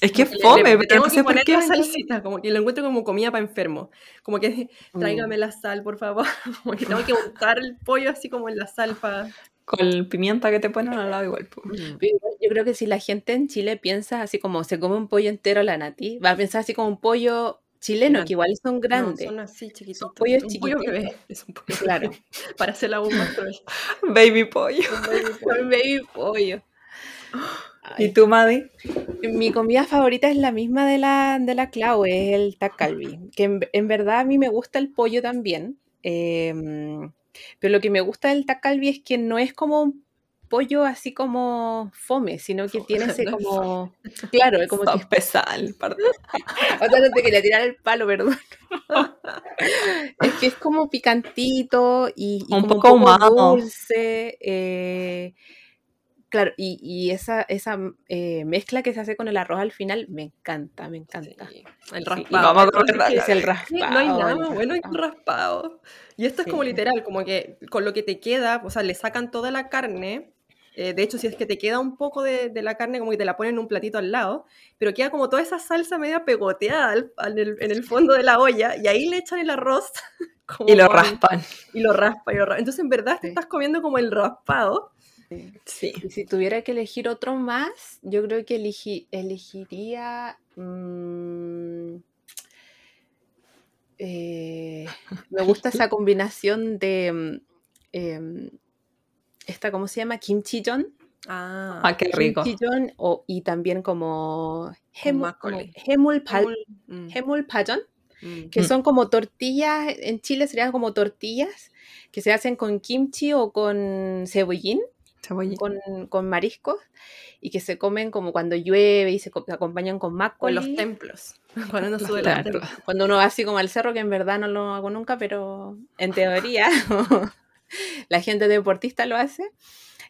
Es que es le- le- fome, le pero tengo no que sé por poner qué. la salsita, como que lo encuentro como comida para enfermo. Como que tráigame la sal, por favor. Como que tengo que untar el pollo así como en la sal para... Con pimienta que te ponen al lado igual. Pero igual Yo creo que si la gente en Chile piensa así como se come un pollo entero la nati, va a pensar así como un pollo chileno, que igual son grandes. No, son así chiquititos. pollos un pollo chiquititos. bebé. Es un pollo Claro. bebé, Para hacer la bomba. Baby pollo. Un baby pollo. Un baby pollo. ¿Y tú, Maddie? Mi comida favorita es la misma de la, de la Clau, es el takalbi. Que en, en verdad a mí me gusta el pollo también. em, pero lo que me gusta del takalbi es que no es como un pollo así como fome, sino que tiene ese No es como. Claro, es como que. Sopesal, perdón. O sea, no te quería tirar el palo, perdón. es que es como picantito y, y Un como poco ahumado. dulce. eh, claro, y, y esa, esa eh, mezcla que se hace con el arroz al final me encanta, me encanta. Sí, el Sí, raspado. vamos a Es el Sí, raspado. no hay nada el bueno que un raspado. Y esto es como Sí. literal, como que con lo que te queda, o sea, le sacan toda la carne Eh, de hecho, si es que te queda un poco de, de la carne, como que te la ponen en un platito al lado, pero queda como toda esa salsa media pegoteada al- al- en, el, en el fondo de la olla, y ahí le echan el arroz. como Y lo raspan. Y lo raspa, y lo raspa. Entonces, en verdad, te Sí. estás comiendo como el raspado. Sí. Y si tuviera que elegir otro más, yo creo que elegi- elegiría. mm, eh, me gusta esa combinación de. mm, em, esta, ¿cómo se llama? Kimchi-jon. Ah, Ah, qué rico. Kimchi-jon o- y también como. Hemul, Mm, Hemul Pajon, que son como tortillas. En Chile serían como tortillas que se hacen con kimchi o con cebollín. Con, con mariscos y que se comen como cuando llueve y se co- acompañan con O en los templos. Cuando uno sube Claro. templos. Cuando uno va así como al cerro, que en verdad no lo hago nunca, pero en teoría la gente deportista lo hace.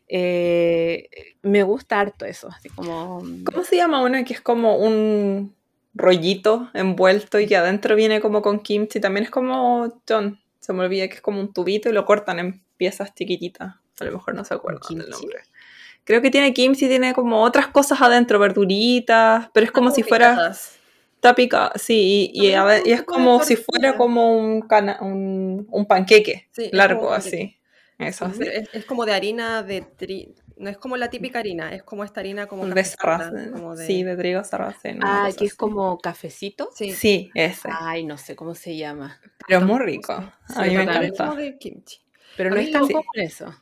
Eh, me gusta harto eso, así como... ¿Cómo se llama una que es como un rollito envuelto y que adentro viene como con kimchi? También es como John. Se me olvida que es como un tubito y lo cortan en piezas chiquititas. A lo mejor no se acuerdan del kimchi? nombre. Creo que tiene kimchi, tiene como otras cosas adentro, verduritas, pero es como si fuera picadas. está sí, y, y, También a ver- como y es como si fuera como un, cana- un, un panqueque Sí, largo como así. Eso, así. Es, es como de harina de tri... No es como la típica harina, es como esta harina como De sarraceno. como de- Sí, de trigo sarraceno. Ah, que es como cafecito. Sí. Sí, ese. Ay, no sé cómo se llama. Pero es muy rico. Sí, A mí me encanta. como de kimchi. Pero no es tan común eso.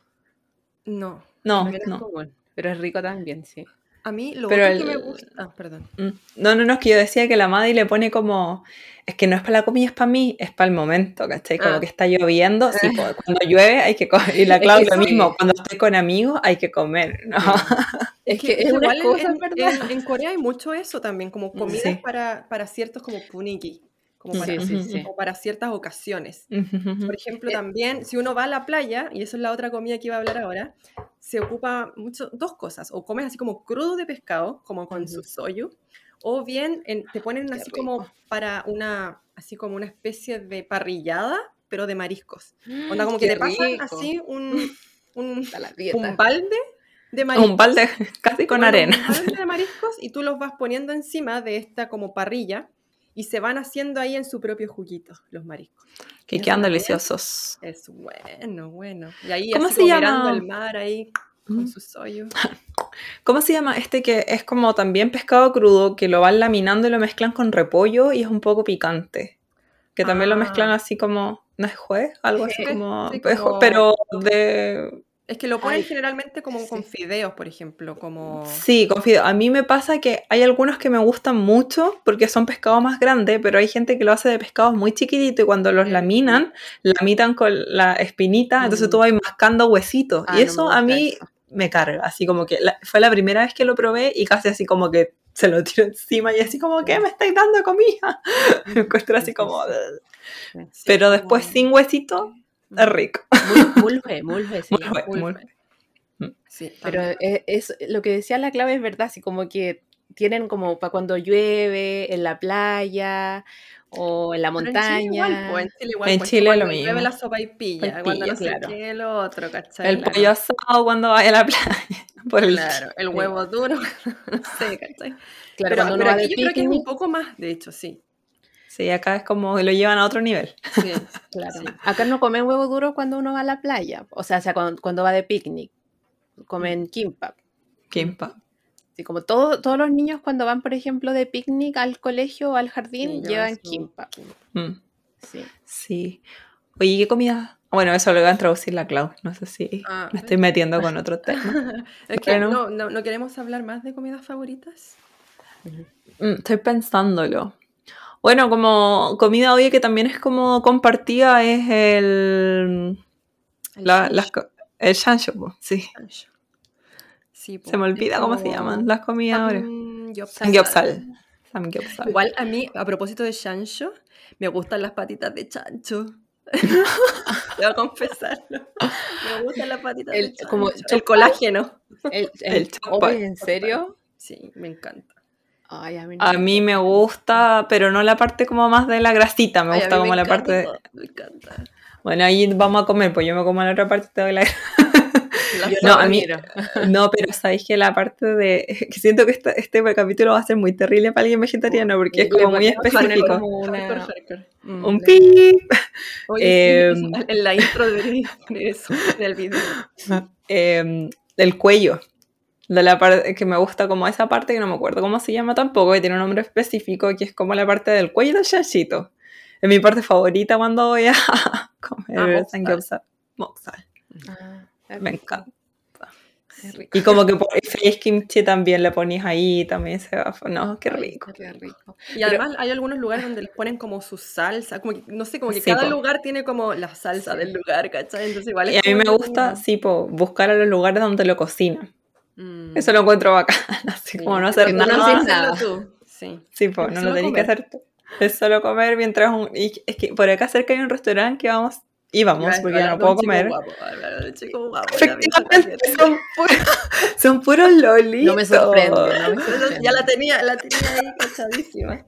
No. No, No es no. común, pero es rico también, sí. A mí lo Pero otro que me gusta... Ah, perdón. Mm. No, no, no, es que yo decía que la Maddy le pone como. Es que no es para la comida, es para mí, es para el momento, ¿cachai? Como Ah. que está lloviendo, sí, cuando llueve hay que comer. Y la Es Clau que lo sí. mismo, cuando estoy con amigos hay que comer, ¿no? Es que es una igual en- cosa, en, ¿verdad? en- en Corea hay mucho eso también, como comidas Sí. para, para ciertos como puniki, como para, sí, sí. como para ciertas ocasiones. Por ejemplo, Eh, también, si uno va a la playa, y eso es la otra comida que iba a hablar ahora, se ocupa mucho, dos cosas, o comes así como crudo de pescado, como con Ujú. su soyu, o bien en- te ponen así como para una, así como una especie de parrillada, pero de mariscos. Onda como que Qué te pasan rico. así un, un, un balde de mariscos. Un balde casi con Bueno, arena. un balde de mariscos y tú los vas poniendo encima de esta como parrilla y se van haciendo ahí en su propio juguito los mariscos. Que quedan deliciosos. Es bueno, bueno. Y ahí ¿Cómo así se como llama? mirando el mar ahí con Mm. su soyu. ¿Cómo se llama este que es como también pescado crudo, que lo van laminando y lo mezclan con repollo y es un poco picante? Que también lo Ah. mezclan así como, ¿no es juez? Algo así como, sí, como- pero de... Es que lo ponen Ay, generalmente como sí. con fideos, por ejemplo, como... Sí, confío. A mí me pasa que hay algunos que me gustan mucho porque son pescados más grandes, pero hay gente que lo hace de pescados muy chiquititos y cuando los Sí. laminan, lamitan con la espinita, entonces Mm. tú vas mascando huesitos. Ah, y no me eso a mí eso. me carga, así como que la- fue la primera vez que lo probé y casi así como que se lo tiro encima y así como, ¿qué me estáis dando comida? Me encuentro así Sí, como... Pero después sin huesito, es rico. Mul- Mulje, mulje se Muy llama. bueno, muy Mulfe. Sí, Pero también. es, es- lo que decía la clave es verdad, así como que tienen como para cuando llueve, en la playa o en la Pero en Chile igual, montaña. pues, en Chile igual, En pues, Chile cuando lo llueve mismo. la sopa y pilla, cuando no sé claro. qué, lo otro, ¿cachai? El Claro. pollo asado cuando vaya a la playa. Por el Claro, el huevo duro, no sé, ¿cachai? Claro, pero va aquí yo creo que es un poco más, de hecho, sí. Sí, acá es como que lo llevan a otro nivel. sí. claro. sí. Acá no comen huevo duro cuando uno va a la playa, o sea, o sea cuando, cuando va de picnic, comen kimbap. Kimpa. Así como todo- todos los niños cuando van, por ejemplo, de picnic al colegio o al jardín, Sí, llevan kimbap. Mm, Sí. sí. Oye, ¿qué comida? Bueno, eso lo va a introducir la Clau. No sé si Ah. me estoy metiendo con otro tema. Es que no, no, no queremos hablar más de comidas favoritas. Mm, Estoy pensándolo. Bueno, como comida obvia que también es como compartida es el... El La, las el po, sí. Sí, Se me olvida cómo se llaman las comidas ahora. samgyeopsal. Samgyeopsal. Samgyeopsal. Igual a mí, a propósito de Shanshu, me gustan las patitas de chancho. Debo confesarlo. Me gustan las patitas El- de chancho. como el colágeno. El, El el, chokpa. Oye, ¿En serio? Sí, me encanta. Ay, a mí, no A mí me gusta, pero no la parte como más de la grasita, me Ay, a gusta mí como la encanta parte de... Me encanta. Bueno, ahí vamos a comer, pues yo me como la otra parte de la La No, a mí-. No, pero sabéis que la parte de. que siento que esta- este capítulo va a ser muy terrible para alguien vegetariano porque es como muy específico. como una-. Mm, Un pip. Oye, sí, Em, en la intro poner eso en el video. eh, el cuello. De la parte que me gusta como esa parte que no me acuerdo cómo se llama tampoco, que tiene un nombre específico, que es como la parte del cuello del chanchito. Es mi parte favorita cuando voy a comer Ah, moxal. Ah, Me encanta. Y como que face kimchi también le pones ahí, también se va. No, qué rico. Qué rico. Y además hay algunos lugares donde les ponen como su salsa, como que, no sé, como que Sí, cada po. lugar tiene como la salsa del lugar, ¿cachai? Entonces igual es Y a mí me gusta, sí, po, buscar a los lugares donde lo cocinan. Mm. Eso lo encuentro bacán, así Sí, como no hacer tú no nada. nada. tú. Sí. Sí, pues Es no lo tenés que hacer tú. Es solo comer mientras un... Y es que por acá cerca hay un restaurante que vamos... Íbamos, porque ya no puedo comer. guapo, guapo, Efectivamente, son puros, son puros lolitos. No me sorprende, no me Entonces, sorprende. Ya la tenía, la tenía ahí cachadísima.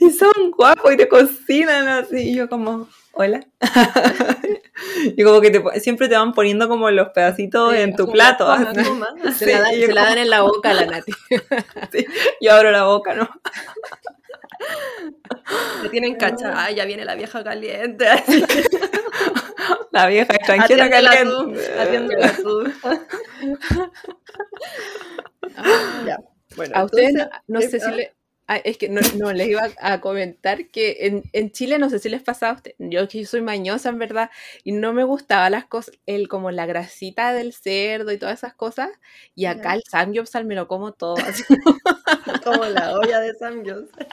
Y son guapos y te cocinan así. Y yo como, hola. y como que te, siempre te van poniendo como los pedacitos Sí, en tu plato. toma, toma. Se, Sí, la, dan, se la dan en la boca a la Nati. Yo abro la boca, ¿no? Me tienen cachada, ay, ya viene la vieja caliente. La vieja extranjera tú, caliente. tú. Ya, bueno, A ustedes, entonces, no, no sé eh, si ah, le... ah, es que no, no, les iba a comentar que en, en Chile no sé si les pasaba a ustedes, yo que soy mañosa en verdad y no me gustaba las cosas, el como la grasita del cerdo y todas esas cosas y acá Ya. el samgyeopsal me lo como todo así. como la olla de Samgyeopsal.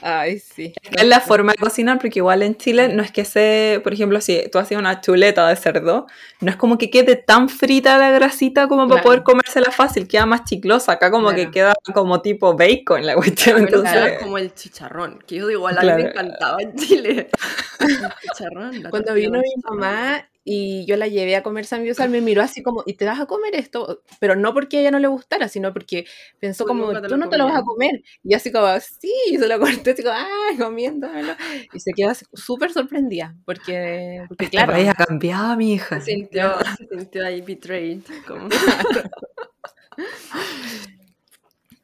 Ay, sí. Es la forma de cocinar, porque igual en Chile no es que se, por ejemplo, si tú haces una chuleta de cerdo, no es como que quede tan frita la grasita como para Claro. poder comérsela fácil, queda más chiclosa. Acá como que Claro. queda como tipo bacon la cuestión. Me Entonces, como el chicharrón, que yo digo, igual a mí Claro. me encantaba en Chile. El chicharrón. Cuando vino mi mamá y yo la llevé a comer samgyeopsal, me miró así como, ¿y te vas a comer esto? Pero no porque a ella no le gustara, sino porque pensó como, tú no te lo vas a comías". comer. Y así como, sí, y se lo corté así como, ay, comiéndomelo. Y se quedó súper sorprendida, porque, porque este claro, país ha cambiado, mi hija. Se sintió, se sintió ahí betrayed. Como...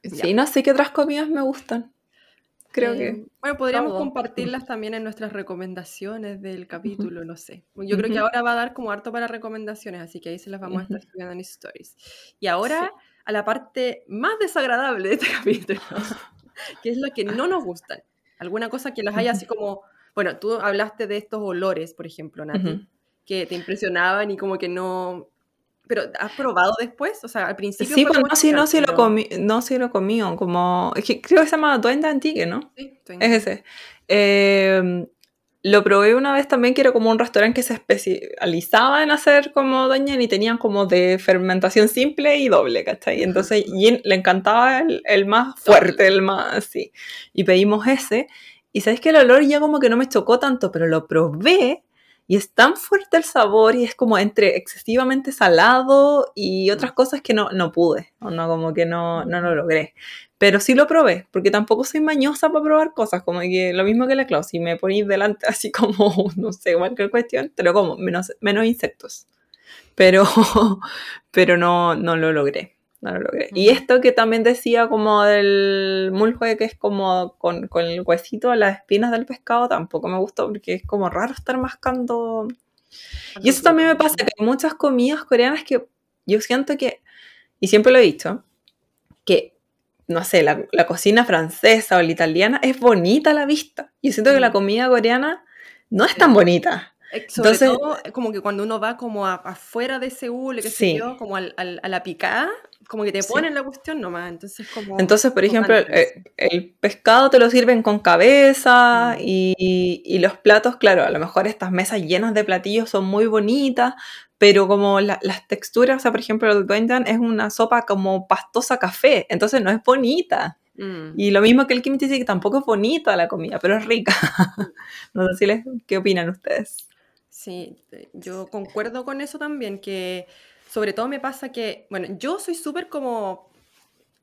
Sí, no sé qué otras comidas me gustan. Creo Eh, que. Bueno, podríamos todo. compartirlas también en nuestras recomendaciones del capítulo, no sé. Yo creo que ahora va a dar como harto para recomendaciones, así que ahí se las vamos a estar subiendo en stories. Y ahora a la parte más desagradable de este capítulo, que es lo que no nos gustan. Alguna cosa que las haya así como, bueno, tú hablaste de estos olores, por ejemplo, Nati, que te impresionaban y como que no... Pero, ¿has probado después? O sea, al principio Sí, fue no, sí, no, sí lo comí, no, sí lo comí, como, es que creo que se llama Duende Antique, ¿no? Sí, Es ese. Eh, lo probé una vez también, que era como un restaurante que se especializaba en hacer como doña y tenían como de fermentación simple y doble, ¿cachai? Entonces y le encantaba el, el más fuerte, el más así. Y pedimos ese. Y sabes que el olor ya como que no me chocó tanto, pero lo probé y es tan fuerte el sabor y es como entre excesivamente salado y otras cosas que no, no pude, o no, como que no, no lo logré. Pero sí lo probé, porque tampoco soy mañosa para probar cosas, como que lo mismo que la Clau, si me ponéis delante así como, no sé, cualquier cuestión, te lo como, menos, menos insectos. Pero, pero no, no lo logré, no lo logré. Y Ujú. esto que también decía como del mulhue, que es como con, con el huesito, las espinas del pescado, tampoco me gustó, porque es como raro estar mascando y eso también me pasa, que hay muchas comidas coreanas que yo siento que, y siempre lo he dicho, que, no sé, la, la cocina francesa o la italiana es bonita a la vista. Yo siento que la Mm. comida coreana no es tan bonita. Eh, Sobre Entonces- todo, como que cuando uno va como a- afuera de Seúl, sé Sí. yo, como al- al- a la picada, como que te Sí. ponen la cuestión nomás, entonces como... Entonces, por ejemplo, el, eso. el pescado te lo sirven con cabeza Mm. y, y los platos, claro, a lo mejor estas mesas llenas de platillos son muy bonitas, pero como la- las texturas, o sea, por ejemplo, el doenjang es una sopa como pastosa café, entonces no es bonita. Mm. Y lo mismo que el kimchi, que tampoco es bonita la comida, pero es rica. no sé si les, qué opinan ustedes. Sí, eh, yo concuerdo con eso también, que sobre todo me pasa que, bueno, yo soy súper como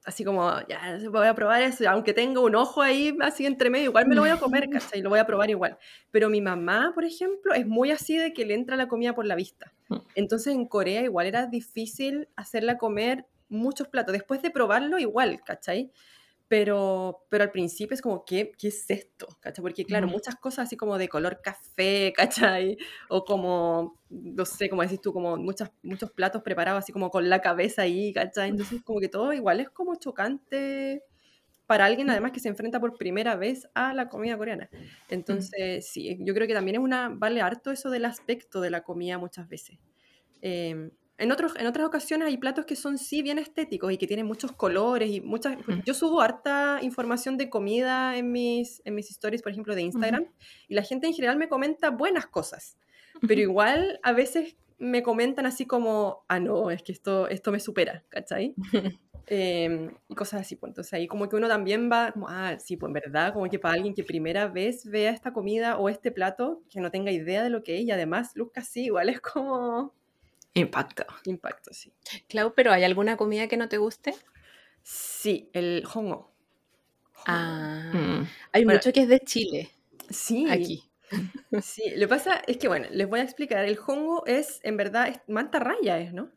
así como, ya, voy a probar eso, aunque tenga un ojo ahí así entre medio, igual me lo voy a comer, ¿cachai? Lo voy a probar igual. Pero mi mamá, por ejemplo, es muy así de que le entra la comida por la vista. Mm. Entonces en Corea igual era difícil hacerla comer muchos platos. Después de probarlo, igual, ¿cachai? Pero, pero al principio es como, ¿qué, qué es esto? ¿Cachai? Porque claro, Mm. muchas cosas así como de color café, ¿cachai? O como, no sé, como decís tú, como muchas, muchos platos preparados así como con la cabeza ahí, ¿cachai? Entonces como que todo igual es como chocante para alguien además que se enfrenta por primera vez a la comida coreana. Entonces, sí, yo creo que también es una, vale harto eso del aspecto de la comida muchas veces. Eh, en, otros, en otras ocasiones hay platos que son sí bien estéticos y que tienen muchos colores y muchas... Yo subo harta información de comida en mis, en mis stories, por ejemplo, de Instagram, y la gente en general me comenta buenas cosas, pero igual a veces me comentan así como, ah, no, es que esto, esto me supera, ¿cachai? Em, y cosas así, pues entonces ahí como que uno también va, como, ah, sí, pues en verdad, como que para alguien que primera vez vea esta comida o este plato, que no tenga idea de lo que es y además luzca así, igual es como Impacto. impacto, sí. Clau, ¿pero hay alguna comida que no te guste? Sí, el hongo. Ah, Mm. hay Bueno, mucho que es de Chile, Sí, aquí. sí, lo que pasa es que, bueno, les voy a explicar, el hongo es, en verdad, es manta raya, es, ¿no?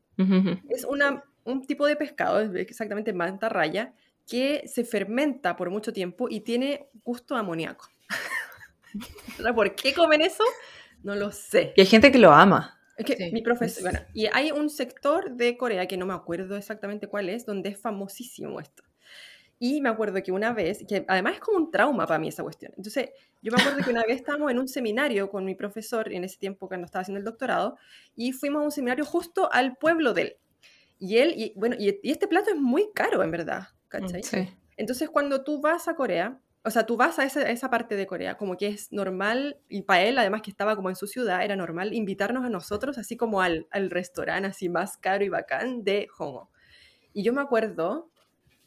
Es una, un tipo de pescado, es exactamente manta raya, que se fermenta por mucho tiempo y tiene gusto a amoníaco. ¿Por qué comen eso? No lo sé. Y hay gente que lo ama. Es que Sí. mi profesor, bueno, y hay un sector de Corea que no me acuerdo exactamente cuál es, donde es famosísimo esto. Y me acuerdo que una vez, que además es como un trauma para mí esa cuestión. Entonces, yo me acuerdo que una vez estábamos en un seminario con mi profesor, en ese tiempo cuando estaba haciendo el doctorado, y fuimos a un seminario justo al pueblo de él. Y él, y bueno, y, y este plato es muy caro, en verdad, ¿cachai? Sí. Entonces, cuando tú vas a Corea, o sea, tú vas a esa, a esa parte de Corea, como que es normal, y para él, además que estaba como en su ciudad, era normal invitarnos a nosotros, así como al, al restaurante así más caro y bacán de Hongo. Y yo me acuerdo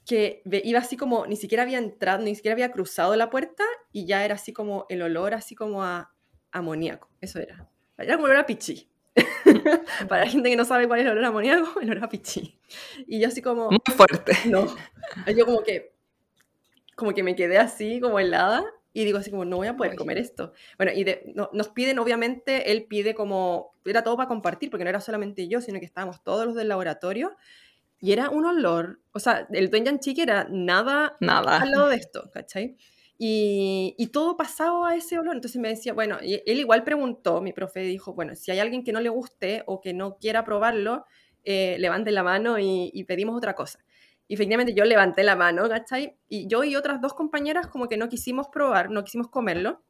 que iba así como, ni siquiera había entrado, ni siquiera había cruzado la puerta, y ya era así como el olor, así como a amoníaco. Eso era. Era como olor a pichí. Para la gente que no sabe cuál es el olor a amoníaco, el olor a pichí. Y yo así como... Muy fuerte. No. Yo como que, como que me quedé así, como helada, y digo así como, no voy a poder comer esto. Bueno, y de- no- nos piden, obviamente, él pide como, era todo para compartir, porque no era solamente yo, sino que estábamos todos los del laboratorio, y era un olor, o sea, el doenjang chique era nada Nada. al lado de esto, ¿cachai? Y, y todo pasaba a ese olor. Entonces me decía, bueno, y él igual preguntó, mi profe dijo, bueno, si hay alguien que no le guste o que no quiera probarlo, eh, levanten la mano y, y pedimos otra cosa. Y efectivamente yo levanté la mano, ¿cachai? Y yo y otras dos compañeras como que no quisimos probar, no quisimos comerlo.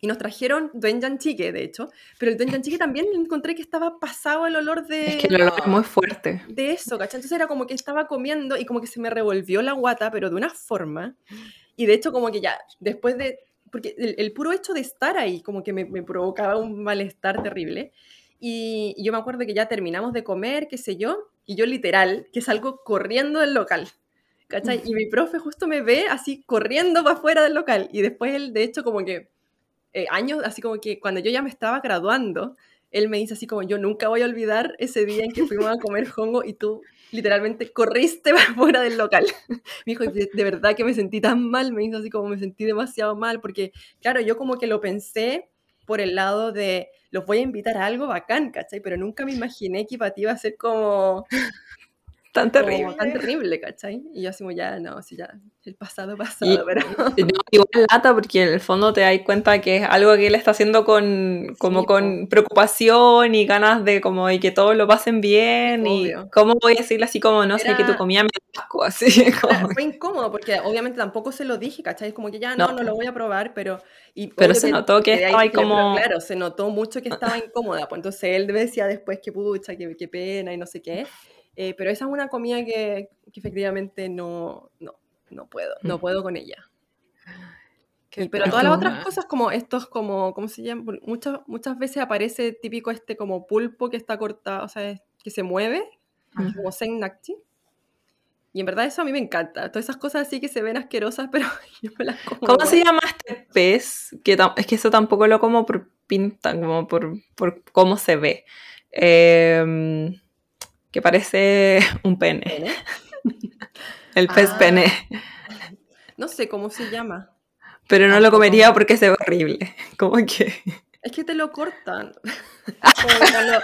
Y nos trajeron doenjang chique, de hecho. Pero el doenjang chique también encontré que estaba pasado el olor de Es que el olor es muy fuerte. de eso, ¿cachai? Entonces era como que estaba comiendo y como que se me revolvió la guata, pero de una forma. Y de hecho como que ya, después de... Porque el, el puro hecho de estar ahí como que me, me provocaba un malestar terrible. Y, y yo me acuerdo que ya terminamos de comer, qué sé yo, y yo literal, que salgo corriendo del local. ¿Cachai? Y mi profe justo me ve así corriendo para afuera del local. Y después él, de hecho, como que eh, años, así como que cuando yo ya me estaba graduando, él me dice así como, yo nunca voy a olvidar ese día en que fuimos a comer hongo y tú literalmente corriste para fuera del local. me dijo, de, de verdad que me sentí tan mal, me hizo así como me sentí demasiado mal, porque claro, yo como que lo pensé por el lado de, los voy a invitar a algo bacán, ¿cachai? Pero nunca me imaginé que para iba a ser como, Tan terrible. tan terrible, ¿cachai? Y yo así como, ya, no, sí, ya, el pasado, pasado, Y- pero... No, igual lata porque en el fondo te das cuenta que es algo que él está haciendo con como Sí, con preocupación y ganas de como y que todos lo pasen bien y Obvio. cómo voy a decirle así como no sé que tu Era- comida me asco así como- Fue incómodo porque obviamente tampoco se lo dije, ¿cachai? Es como que ya no, No. no, lo voy a probar, pero... Y Pero se notó que estaba ahí pero como- Claro, se notó mucho que estaba incómoda, pues entonces él decía después que pucha, que, que pena y no sé qué. Eh, pero esa es una comida que, que efectivamente no, no, no puedo, no Mm. puedo con ella. Y- pero todas las otras cosas como estos, como, ¿cómo se llama? Muchas, muchas veces aparece típico este como pulpo que está cortado, o sea, que se mueve, Ujú. como sennakji. Y en verdad eso a mí me encanta. Todas esas cosas así que se ven asquerosas, pero yo me las como. ¿Cómo se llama este pez? Que es que eso tampoco lo como por pinta, como por, por cómo se ve. Em, que parece un pene. Pene. El pez Ah. pene. No sé cómo se llama. Pero no lo Tampoco. comería porque se ve horrible. Como que. Es que te lo cortan. Como cuando,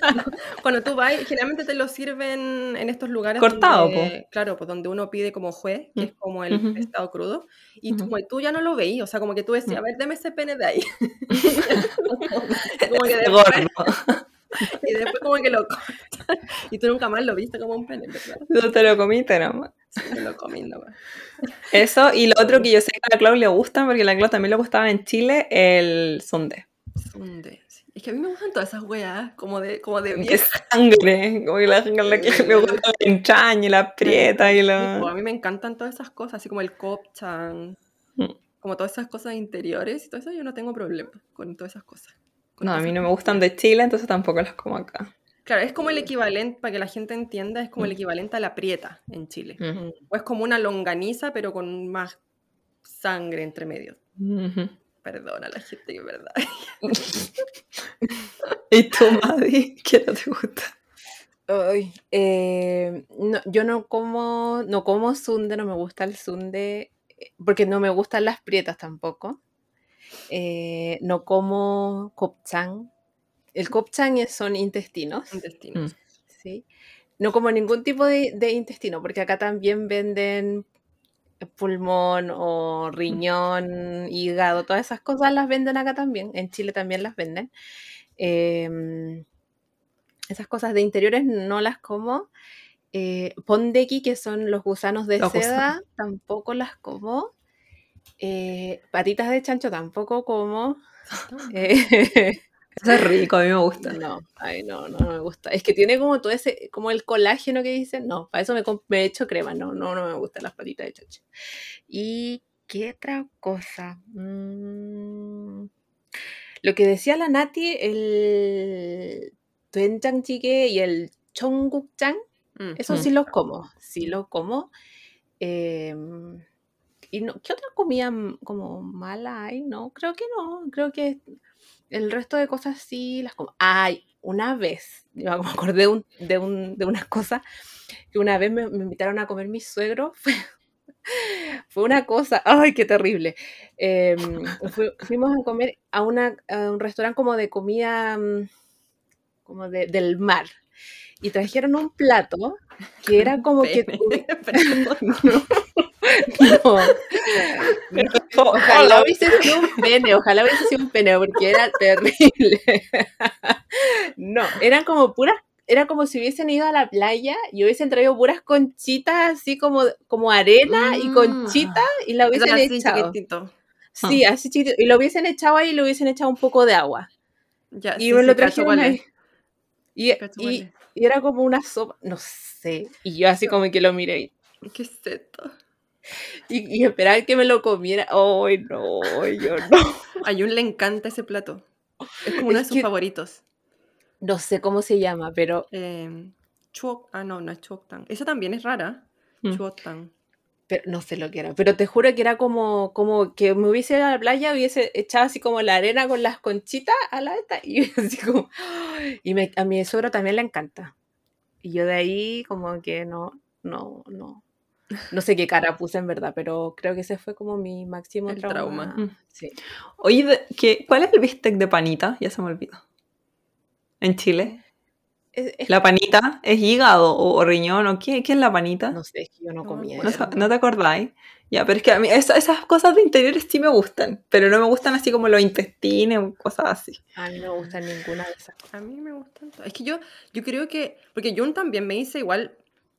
cuando, cuando tú vas, generalmente te lo sirven en estos lugares. Cortado, donde- Claro, pues donde uno pide como juez, que Mm. es como el Ujú. pescado crudo. Y tú, como tú ya no lo veís, o sea, como que tú decías, Mm. a ver, deme ese pene de ahí. como que después. y después como que lo cortan. Y tú nunca más lo viste como un pene, ¿verdad? No te lo comiste nomás. Sí, me lo comí nomás. Eso, y lo otro que yo sé que a la Clau le gusta, porque a la Clau también le gustaba en Chile, el sunde. Sunde, sí. Es que a mí me gustan todas esas weas, como de, como de Que sangre, como que la, la que le gusta la entraña y la aprieta y po, a la... mí me encantan todas esas cosas, así como el kopchan, Mm. como todas esas cosas interiores y todo eso, yo no tengo problema con todas esas cosas. No, a mí no me gustan de Chile, entonces tampoco las como acá. Claro, es como el equivalente, para que la gente entienda, es como el Mm. equivalente a la prieta en Chile. O es como una longaniza, pero con más sangre entre medio. Perdona la gente, que es verdad. ¿Y tú, Madi? ¿Qué no te gusta? Ay, eh, no, yo no como, no como sunde, no me gusta el sunde, eh, porque no me gustan las prietas tampoco. Eh, no como kopchan. El kopchan es- son intestinos, Intestinos. Mm. ¿sí? No como ningún tipo de, de intestino, porque acá también venden pulmón o riñón, hígado, todas esas cosas las venden acá también. En Chile también las venden. Em, esas cosas de interiores no las como. Eh, pondeki, que son los gusanos de Los seda, tampoco las como. Eh, patitas de chancho tampoco como. Eh, Eso es rico, a mí me gusta. no, ay, no, no, no me gusta. Es que tiene como todo ese, como el colágeno que dicen. No, para eso me, he hecho crema. No, no, no me gustan las patitas de chancho. ¿Y qué otra cosa? Mm, lo que decía la Nati, el Tuenjang y el Chonggukjang, Mm. eso Mm. sí los como, sí los como. Em, ¿Y no, qué otra comida como mala hay? No, creo que no. Creo que el resto de cosas sí las como. Ay, una vez, yo me acordé de, un, de, un- de unas cosas que una vez me, me invitaron a comer mis suegros. Fue, fue una cosa, ay, qué terrible. Em, fui- fuimos a comer a, una, a un restaurante como de comida mm, como de- del mar. Y trajeron un plato que era como que... No, Ojalá hubiese sido un pene, ojalá hubiese sido un pene, porque era terrible. No, eran como puras, era como si hubiesen ido a la playa y hubiesen traído puras conchitas, así como, como arena y Mm. conchitas, y la hubiesen así, echado. chiquitito. Sí, así chiquitito. Y lo hubiesen echado ahí y le hubiesen echado un poco de agua. Ya, Y sí, me sí, lo trajeron ahí. Y, y, era como una sopa, no sé. Y yo así como que lo miré y, ¿Qué es esto? Y, y esperaba que me lo comiera. Ay, no, yo no. A Jun le encanta ese plato. Es como uno Es de sus que- favoritos. No sé cómo se llama, pero Eh, chuok, ah, no, no es chuoktang. Esa también es rara. Mm. Chuoktang. pero no sé lo que era, pero te juro que era como, como que me hubiese ido a la playa, hubiese echado así como la arena con las conchitas a la esta y así como, y me- a mi suegro también le encanta. Y yo de ahí como que no, no, no, no sé qué cara puse en verdad, pero creo que ese fue como mi máximo El trauma. trauma. Mm. Sí. Oye, ¿qué, ¿cuál es el bistec de panita? Ya se me olvidó. En Chile. Es- es- ¿La panita es hígado o, o riñón o qué? ¿Qué es la panita? no sé, es que yo no comía ¿No, no te acordáis? Ya, pero es que a mí esa- esas cosas de interiores sí me gustan, pero no me gustan así como los intestinos o cosas así. A mí no me gusta ninguna de esas cosas. A mí me gustan. todas. Es que yo, yo creo que, porque Jun también me dice igual,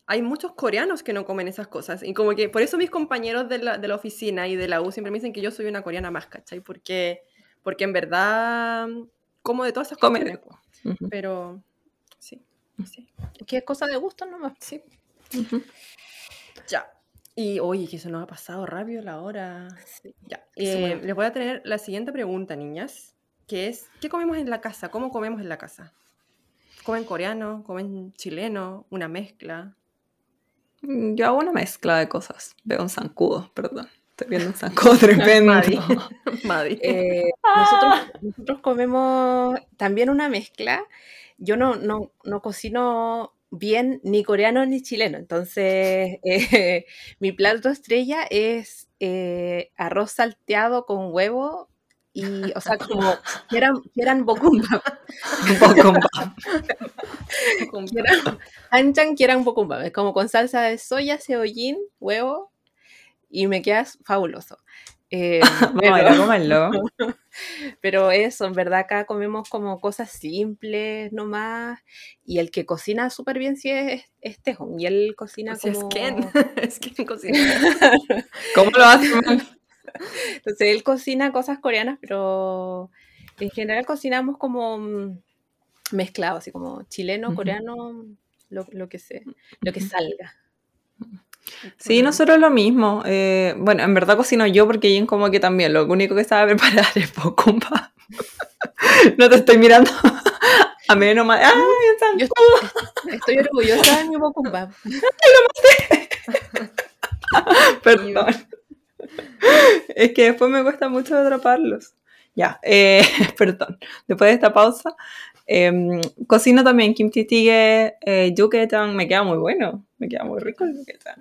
hay muchos coreanos que no comen esas cosas. Y como que por eso mis compañeros de la, de la oficina y de la U siempre me dicen que yo soy una coreana más, ¿cachai? Porque, porque en verdad como de todas esas cosas. Comen. Ujú, Pero sí, sí, Que es cosa de gusto nomás. sí. Ya. Y oye, que se nos ha pasado rápido la hora. Sí. Ya. Eso me Eh, les voy a tener la siguiente pregunta, niñas, que es, ¿qué comemos en la casa? ¿Cómo comemos en la casa? ¿Comen coreano? ¿Comen chileno? ¿Una mezcla? Mm, Yo hago una mezcla de cosas. Veo un zancudo, perdón. Estoy viendo un zancudo tremendo. Madi. Eh, nosotros, nosotros comemos también una mezcla. Yo no, no, no cocino bien ni coreano ni chileno. Entonces, eh, mi plato estrella es eh, arroz salteado con huevo y, o sea, como quieran, quieran bokumbap. Bokumbap. Quieran, hanchan quieran bokumbap. Es como con salsa de soya, cebollín, huevo y me quedas fabuloso. Eh, comerlo. pero eso, en verdad acá comemos como cosas simples nomás. Y el que cocina súper bien sí es, es Tejón. Y él cocina es como... Ken, es Ken cocina. ¿Cómo lo haces? Entonces él cocina cosas coreanas, pero en general cocinamos como mm, mezclado, así como chileno, coreano, lo, lo que sea, lo que salga. Sí, nosotros lo mismo. eh, bueno, en verdad cocino yo porque Jen como que también lo único que sabe preparar es bokumba. no te estoy mirando a menos más. ¡Ay, Yo estoy orgullosa de mi bokumbap. Perdón. Es que después me cuesta mucho atraparlos. Ya, eh, perdón. Después de esta pausa, em, cocino también kimchi jjigae, eh, yuketan. Me queda muy bueno. Me queda muy rico el yuketan.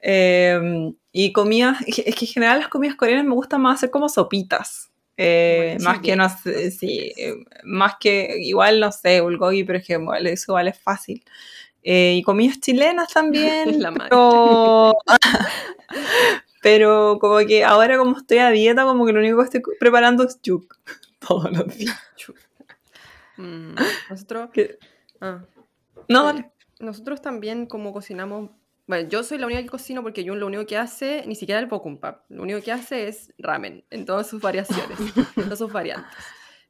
Em, y comidas, es que en general las comidas coreanas me gustan más hacer como sopitas. Eh, más que no sé, sí, eh, más que igual no sé, bulgogi, pero es que igual eso igual es fácil. Eh, y comidas chilenas también, La pero, pero como que ahora como estoy a dieta, como que lo único que estoy preparando es yuk todos los días. Mm, Nosotros, ah, No, Sí. dale. nosotros también como cocinamos, bueno, yo soy la única que cocino porque Jun lo único que hace, ni siquiera el bokumbap, lo único que hace es ramen en todas sus variaciones, en todas sus variantes.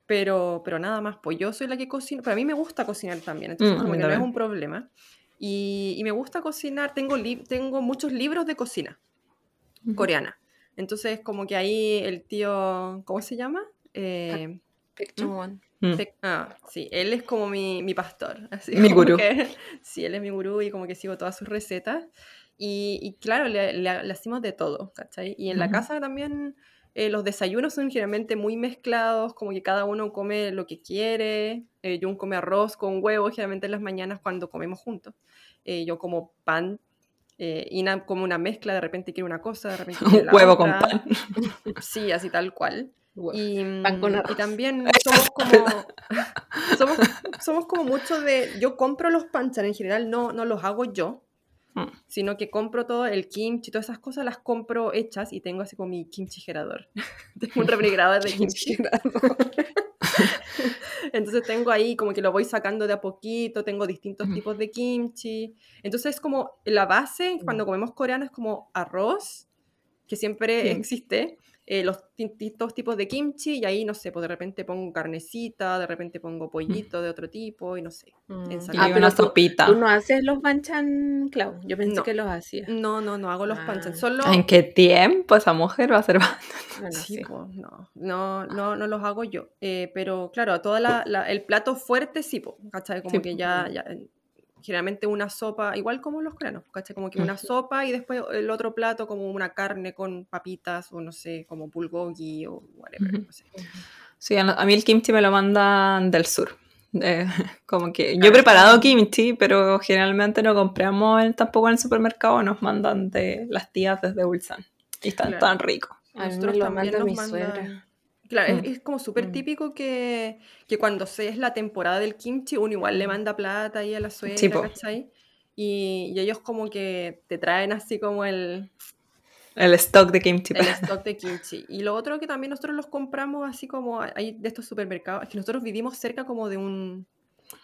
Pero, pero nada más, pues yo soy la que cocino, pero a mí me gusta cocinar también, entonces Mm, como que no es un problema. Y, y me gusta cocinar, tengo, li- tengo muchos libros de cocina coreana. Entonces como que ahí el tío, ¿cómo se llama? Eh, Jong-won. Mm. Ah, sí, él es como mi, mi pastor. Así Mi como gurú. que- sí, él es mi gurú y como que sigo todas sus recetas. Y, y claro, le, le- le hacemos de todo, ¿cachai? Y en la Ujú. casa también eh, los desayunos son generalmente muy mezclados, como que cada uno come lo que quiere. Eh, Jun come arroz con huevo, generalmente en las mañanas cuando comemos juntos. Eh, yo como pan. Eh, Ina como una mezcla, de repente quiere una cosa, de repente quiere Un la huevo con otra. pan. Sí, así tal cual. Y, Pan con mm, y también somos como, somos, somos como mucho de, yo compro los panchan en general, no, no los hago yo, Mm. sino que compro todo el kimchi, todas esas cosas las compro hechas y tengo así como mi kimchi gerador. tengo un refrigerador de kimchi. Entonces tengo ahí como que lo voy sacando de a poquito, tengo distintos tipos de kimchi. Entonces es como la base, cuando comemos coreano, es como arroz, que siempre Sí. existe, eh, los distintos tipos de kimchi, y ahí, no sé, pues de repente pongo carnecita, de repente pongo pollito de otro tipo, y no sé. Mm. Ensalada. Y Ah, una sopita. tú no haces los banchan, Clau. Yo pensé No. que los hacías. No, no, no hago los Ah. panchan, solo... ¿En qué tiempo esa mujer va a ser Bueno, Sí, sí. po, no, no, no, no los hago yo. Eh, pero claro, todo el plato fuerte sí, po, ¿cachai? Como Sí, que po. ya, ya, eh, generalmente una sopa, igual como los coreanos, ¿cachai? Como que una sopa y después el otro plato como una carne con papitas o no sé, como bulgogi o whatever, no sé. Sí, a, mí el kimchi me lo mandan del sur. Eh, como que yo he Claro. preparado kimchi, pero generalmente no compramos en- tampoco en el supermercado, nos mandan de las tías desde Ulsan. Y están Claro. tan ricos. A mí me Nosotros lo también manda mi mandan- suegra. Claro, es- Mm. es, como súper Mm. típico que, que cuando se es la temporada del kimchi, uno igual le Mm. manda plata ahí a la suegra, po. ¿cachai? Y, y ellos como que te traen así como el, El stock de kimchi. el stock de kimchi. Y lo otro que también nosotros los compramos así como ahí de estos supermercados, es que nosotros vivimos cerca como de un,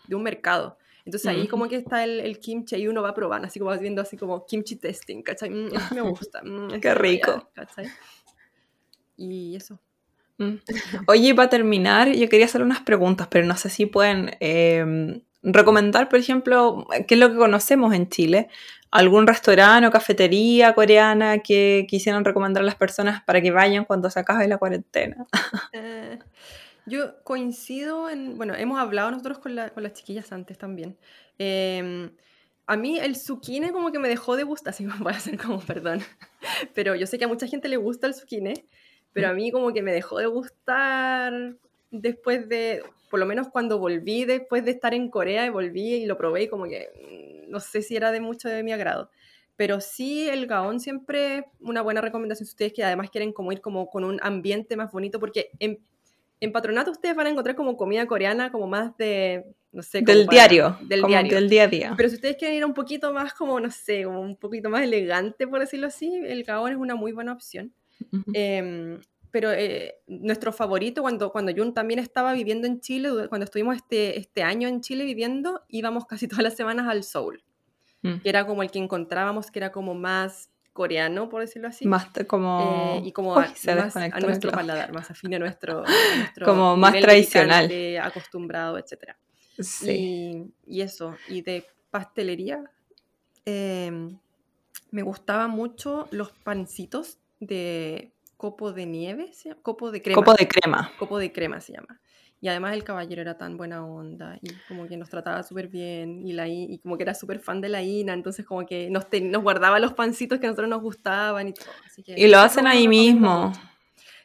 de un mercado. Entonces ahí Ujú. como que está el, el kimchi y uno va probando, así como vas viendo así como kimchi testing, ¿cachai? Mm, este me gusta. mm, este Qué no, ya, rico. ¿cachai? Y eso. Mm. Oye, para terminar, yo quería hacer unas preguntas, pero no sé si pueden eh, recomendar, por ejemplo, qué es lo que conocemos en Chile. ¿Algún restaurante o cafetería coreana que quisieran recomendar a las personas para que vayan cuando se acabe la cuarentena? Eh, yo coincido en, bueno, hemos hablado nosotros con, la- con las chiquillas antes también. Em, a mí el zucchine como que me dejó de gustar, así como voy a hacer como perdón, pero yo sé que a mucha gente le gusta el zucchine, pero a mí como que me dejó de gustar después de, por lo menos cuando volví, después de estar en Corea y volví y lo probé y como que mm, no sé si era de mucho de mi agrado. Pero sí, el Gaón siempre una buena recomendación si ustedes que además quieren como ir como con un ambiente más bonito, porque en, en Patronato ustedes van a encontrar como comida coreana como más de, no sé, Del para- diario. Del como diario. del día a día. Pero si ustedes quieren ir un poquito más como, no sé, como un poquito más elegante, por decirlo así, el Gaón es una muy buena opción. Ujú. Em, pero eh, nuestro favorito, cuando, cuando Jun también estaba viviendo en Chile, cuando estuvimos este, este año en Chile viviendo, íbamos casi todas las semanas al Soul, Mm. que era como el que encontrábamos, que era como más coreano, por decirlo así. Más como. eh, y como Uy, a, se más a nuestro paladar, más afín a nuestro, a nuestro Como más tradicional. picante, acostumbrado, etcétera. Sí. Y, y eso, y de pastelería, em, me gustaban mucho los pancitos de copo de nieve, ¿se llama? copo de crema. Copo de crema. Copo de crema se llama. Y además el caballero era tan buena onda y como que nos trataba súper bien y, la, y como que era súper fan de la Ina, entonces como que nos, ten- nos guardaba los pancitos que a nosotros nos gustaban y todo. así que Y lo hacen ahí mismo.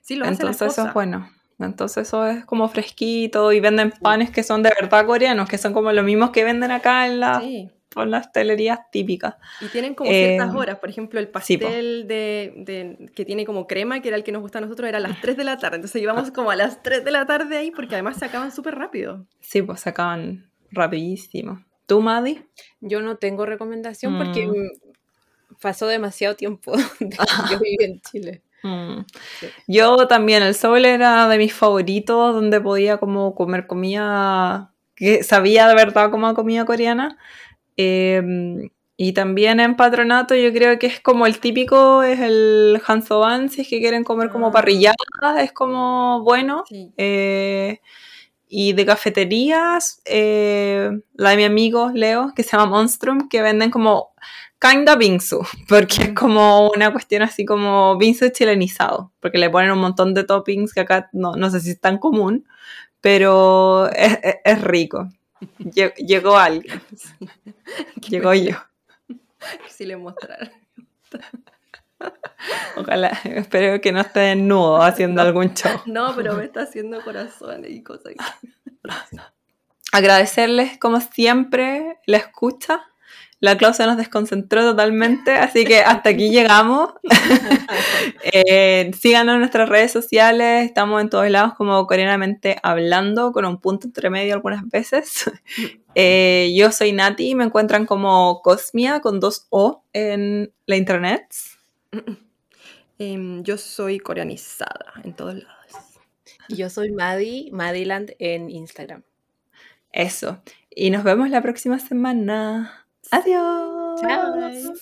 Sí, lo Entonces eso es bueno. Entonces eso es como fresquito y venden panes que son de verdad coreanos, que son como los mismos que venden acá en, la, Sí. En las telerías típicas. Y tienen como ciertas Eh, horas, por ejemplo, el sí, pastel de, de- que tiene como crema, que era el que nos gusta a nosotros, era a las 3 de la tarde. Entonces íbamos como a las 3 de la tarde ahí porque además se acaban súper rápido. Sí, pues se acaban rapidísimo. ¿Tú, Maddy? Yo no tengo recomendación porque Mm. mm, pasó demasiado tiempo de que yo viví en Chile. Mm. Sí. Yo también, el Soul era de mis favoritos, donde podía como comer comida que sabía de verdad como comida coreana. Eh, y también en Patronato yo creo que es como el típico, es el Hansoban, si es que quieren comer como Ah. parrilladas, es como bueno. Sí. Eh, y de cafeterías, eh, la de mi amigo Leo, que se llama Monstrum, que venden como kinda bingsu, porque es como una cuestión así como bingsu chilenizado, porque le ponen un montón de toppings que acá no, no sé si es tan común, pero es, es- es rico. Lle- Llegó alguien, llegó yo. Si le mostrara. Ojalá, espero que no esté desnudo haciendo algún show. No, pero me está haciendo corazones y cosas. agradecerles como siempre la escucha. La Claudia nos desconcentró totalmente, así que hasta aquí llegamos. Eh, síganos en nuestras redes sociales, estamos en todos lados como coreanamente hablando, con un punto entre medio algunas veces. Eh, yo soy Nati, me encuentran como Cosmia con dos O en la internet. Em, yo soy coreanizada en todos lados. Y yo soy Maddie, Madiland en Instagram. Eso. Y nos vemos la próxima semana. Adiós. Chao.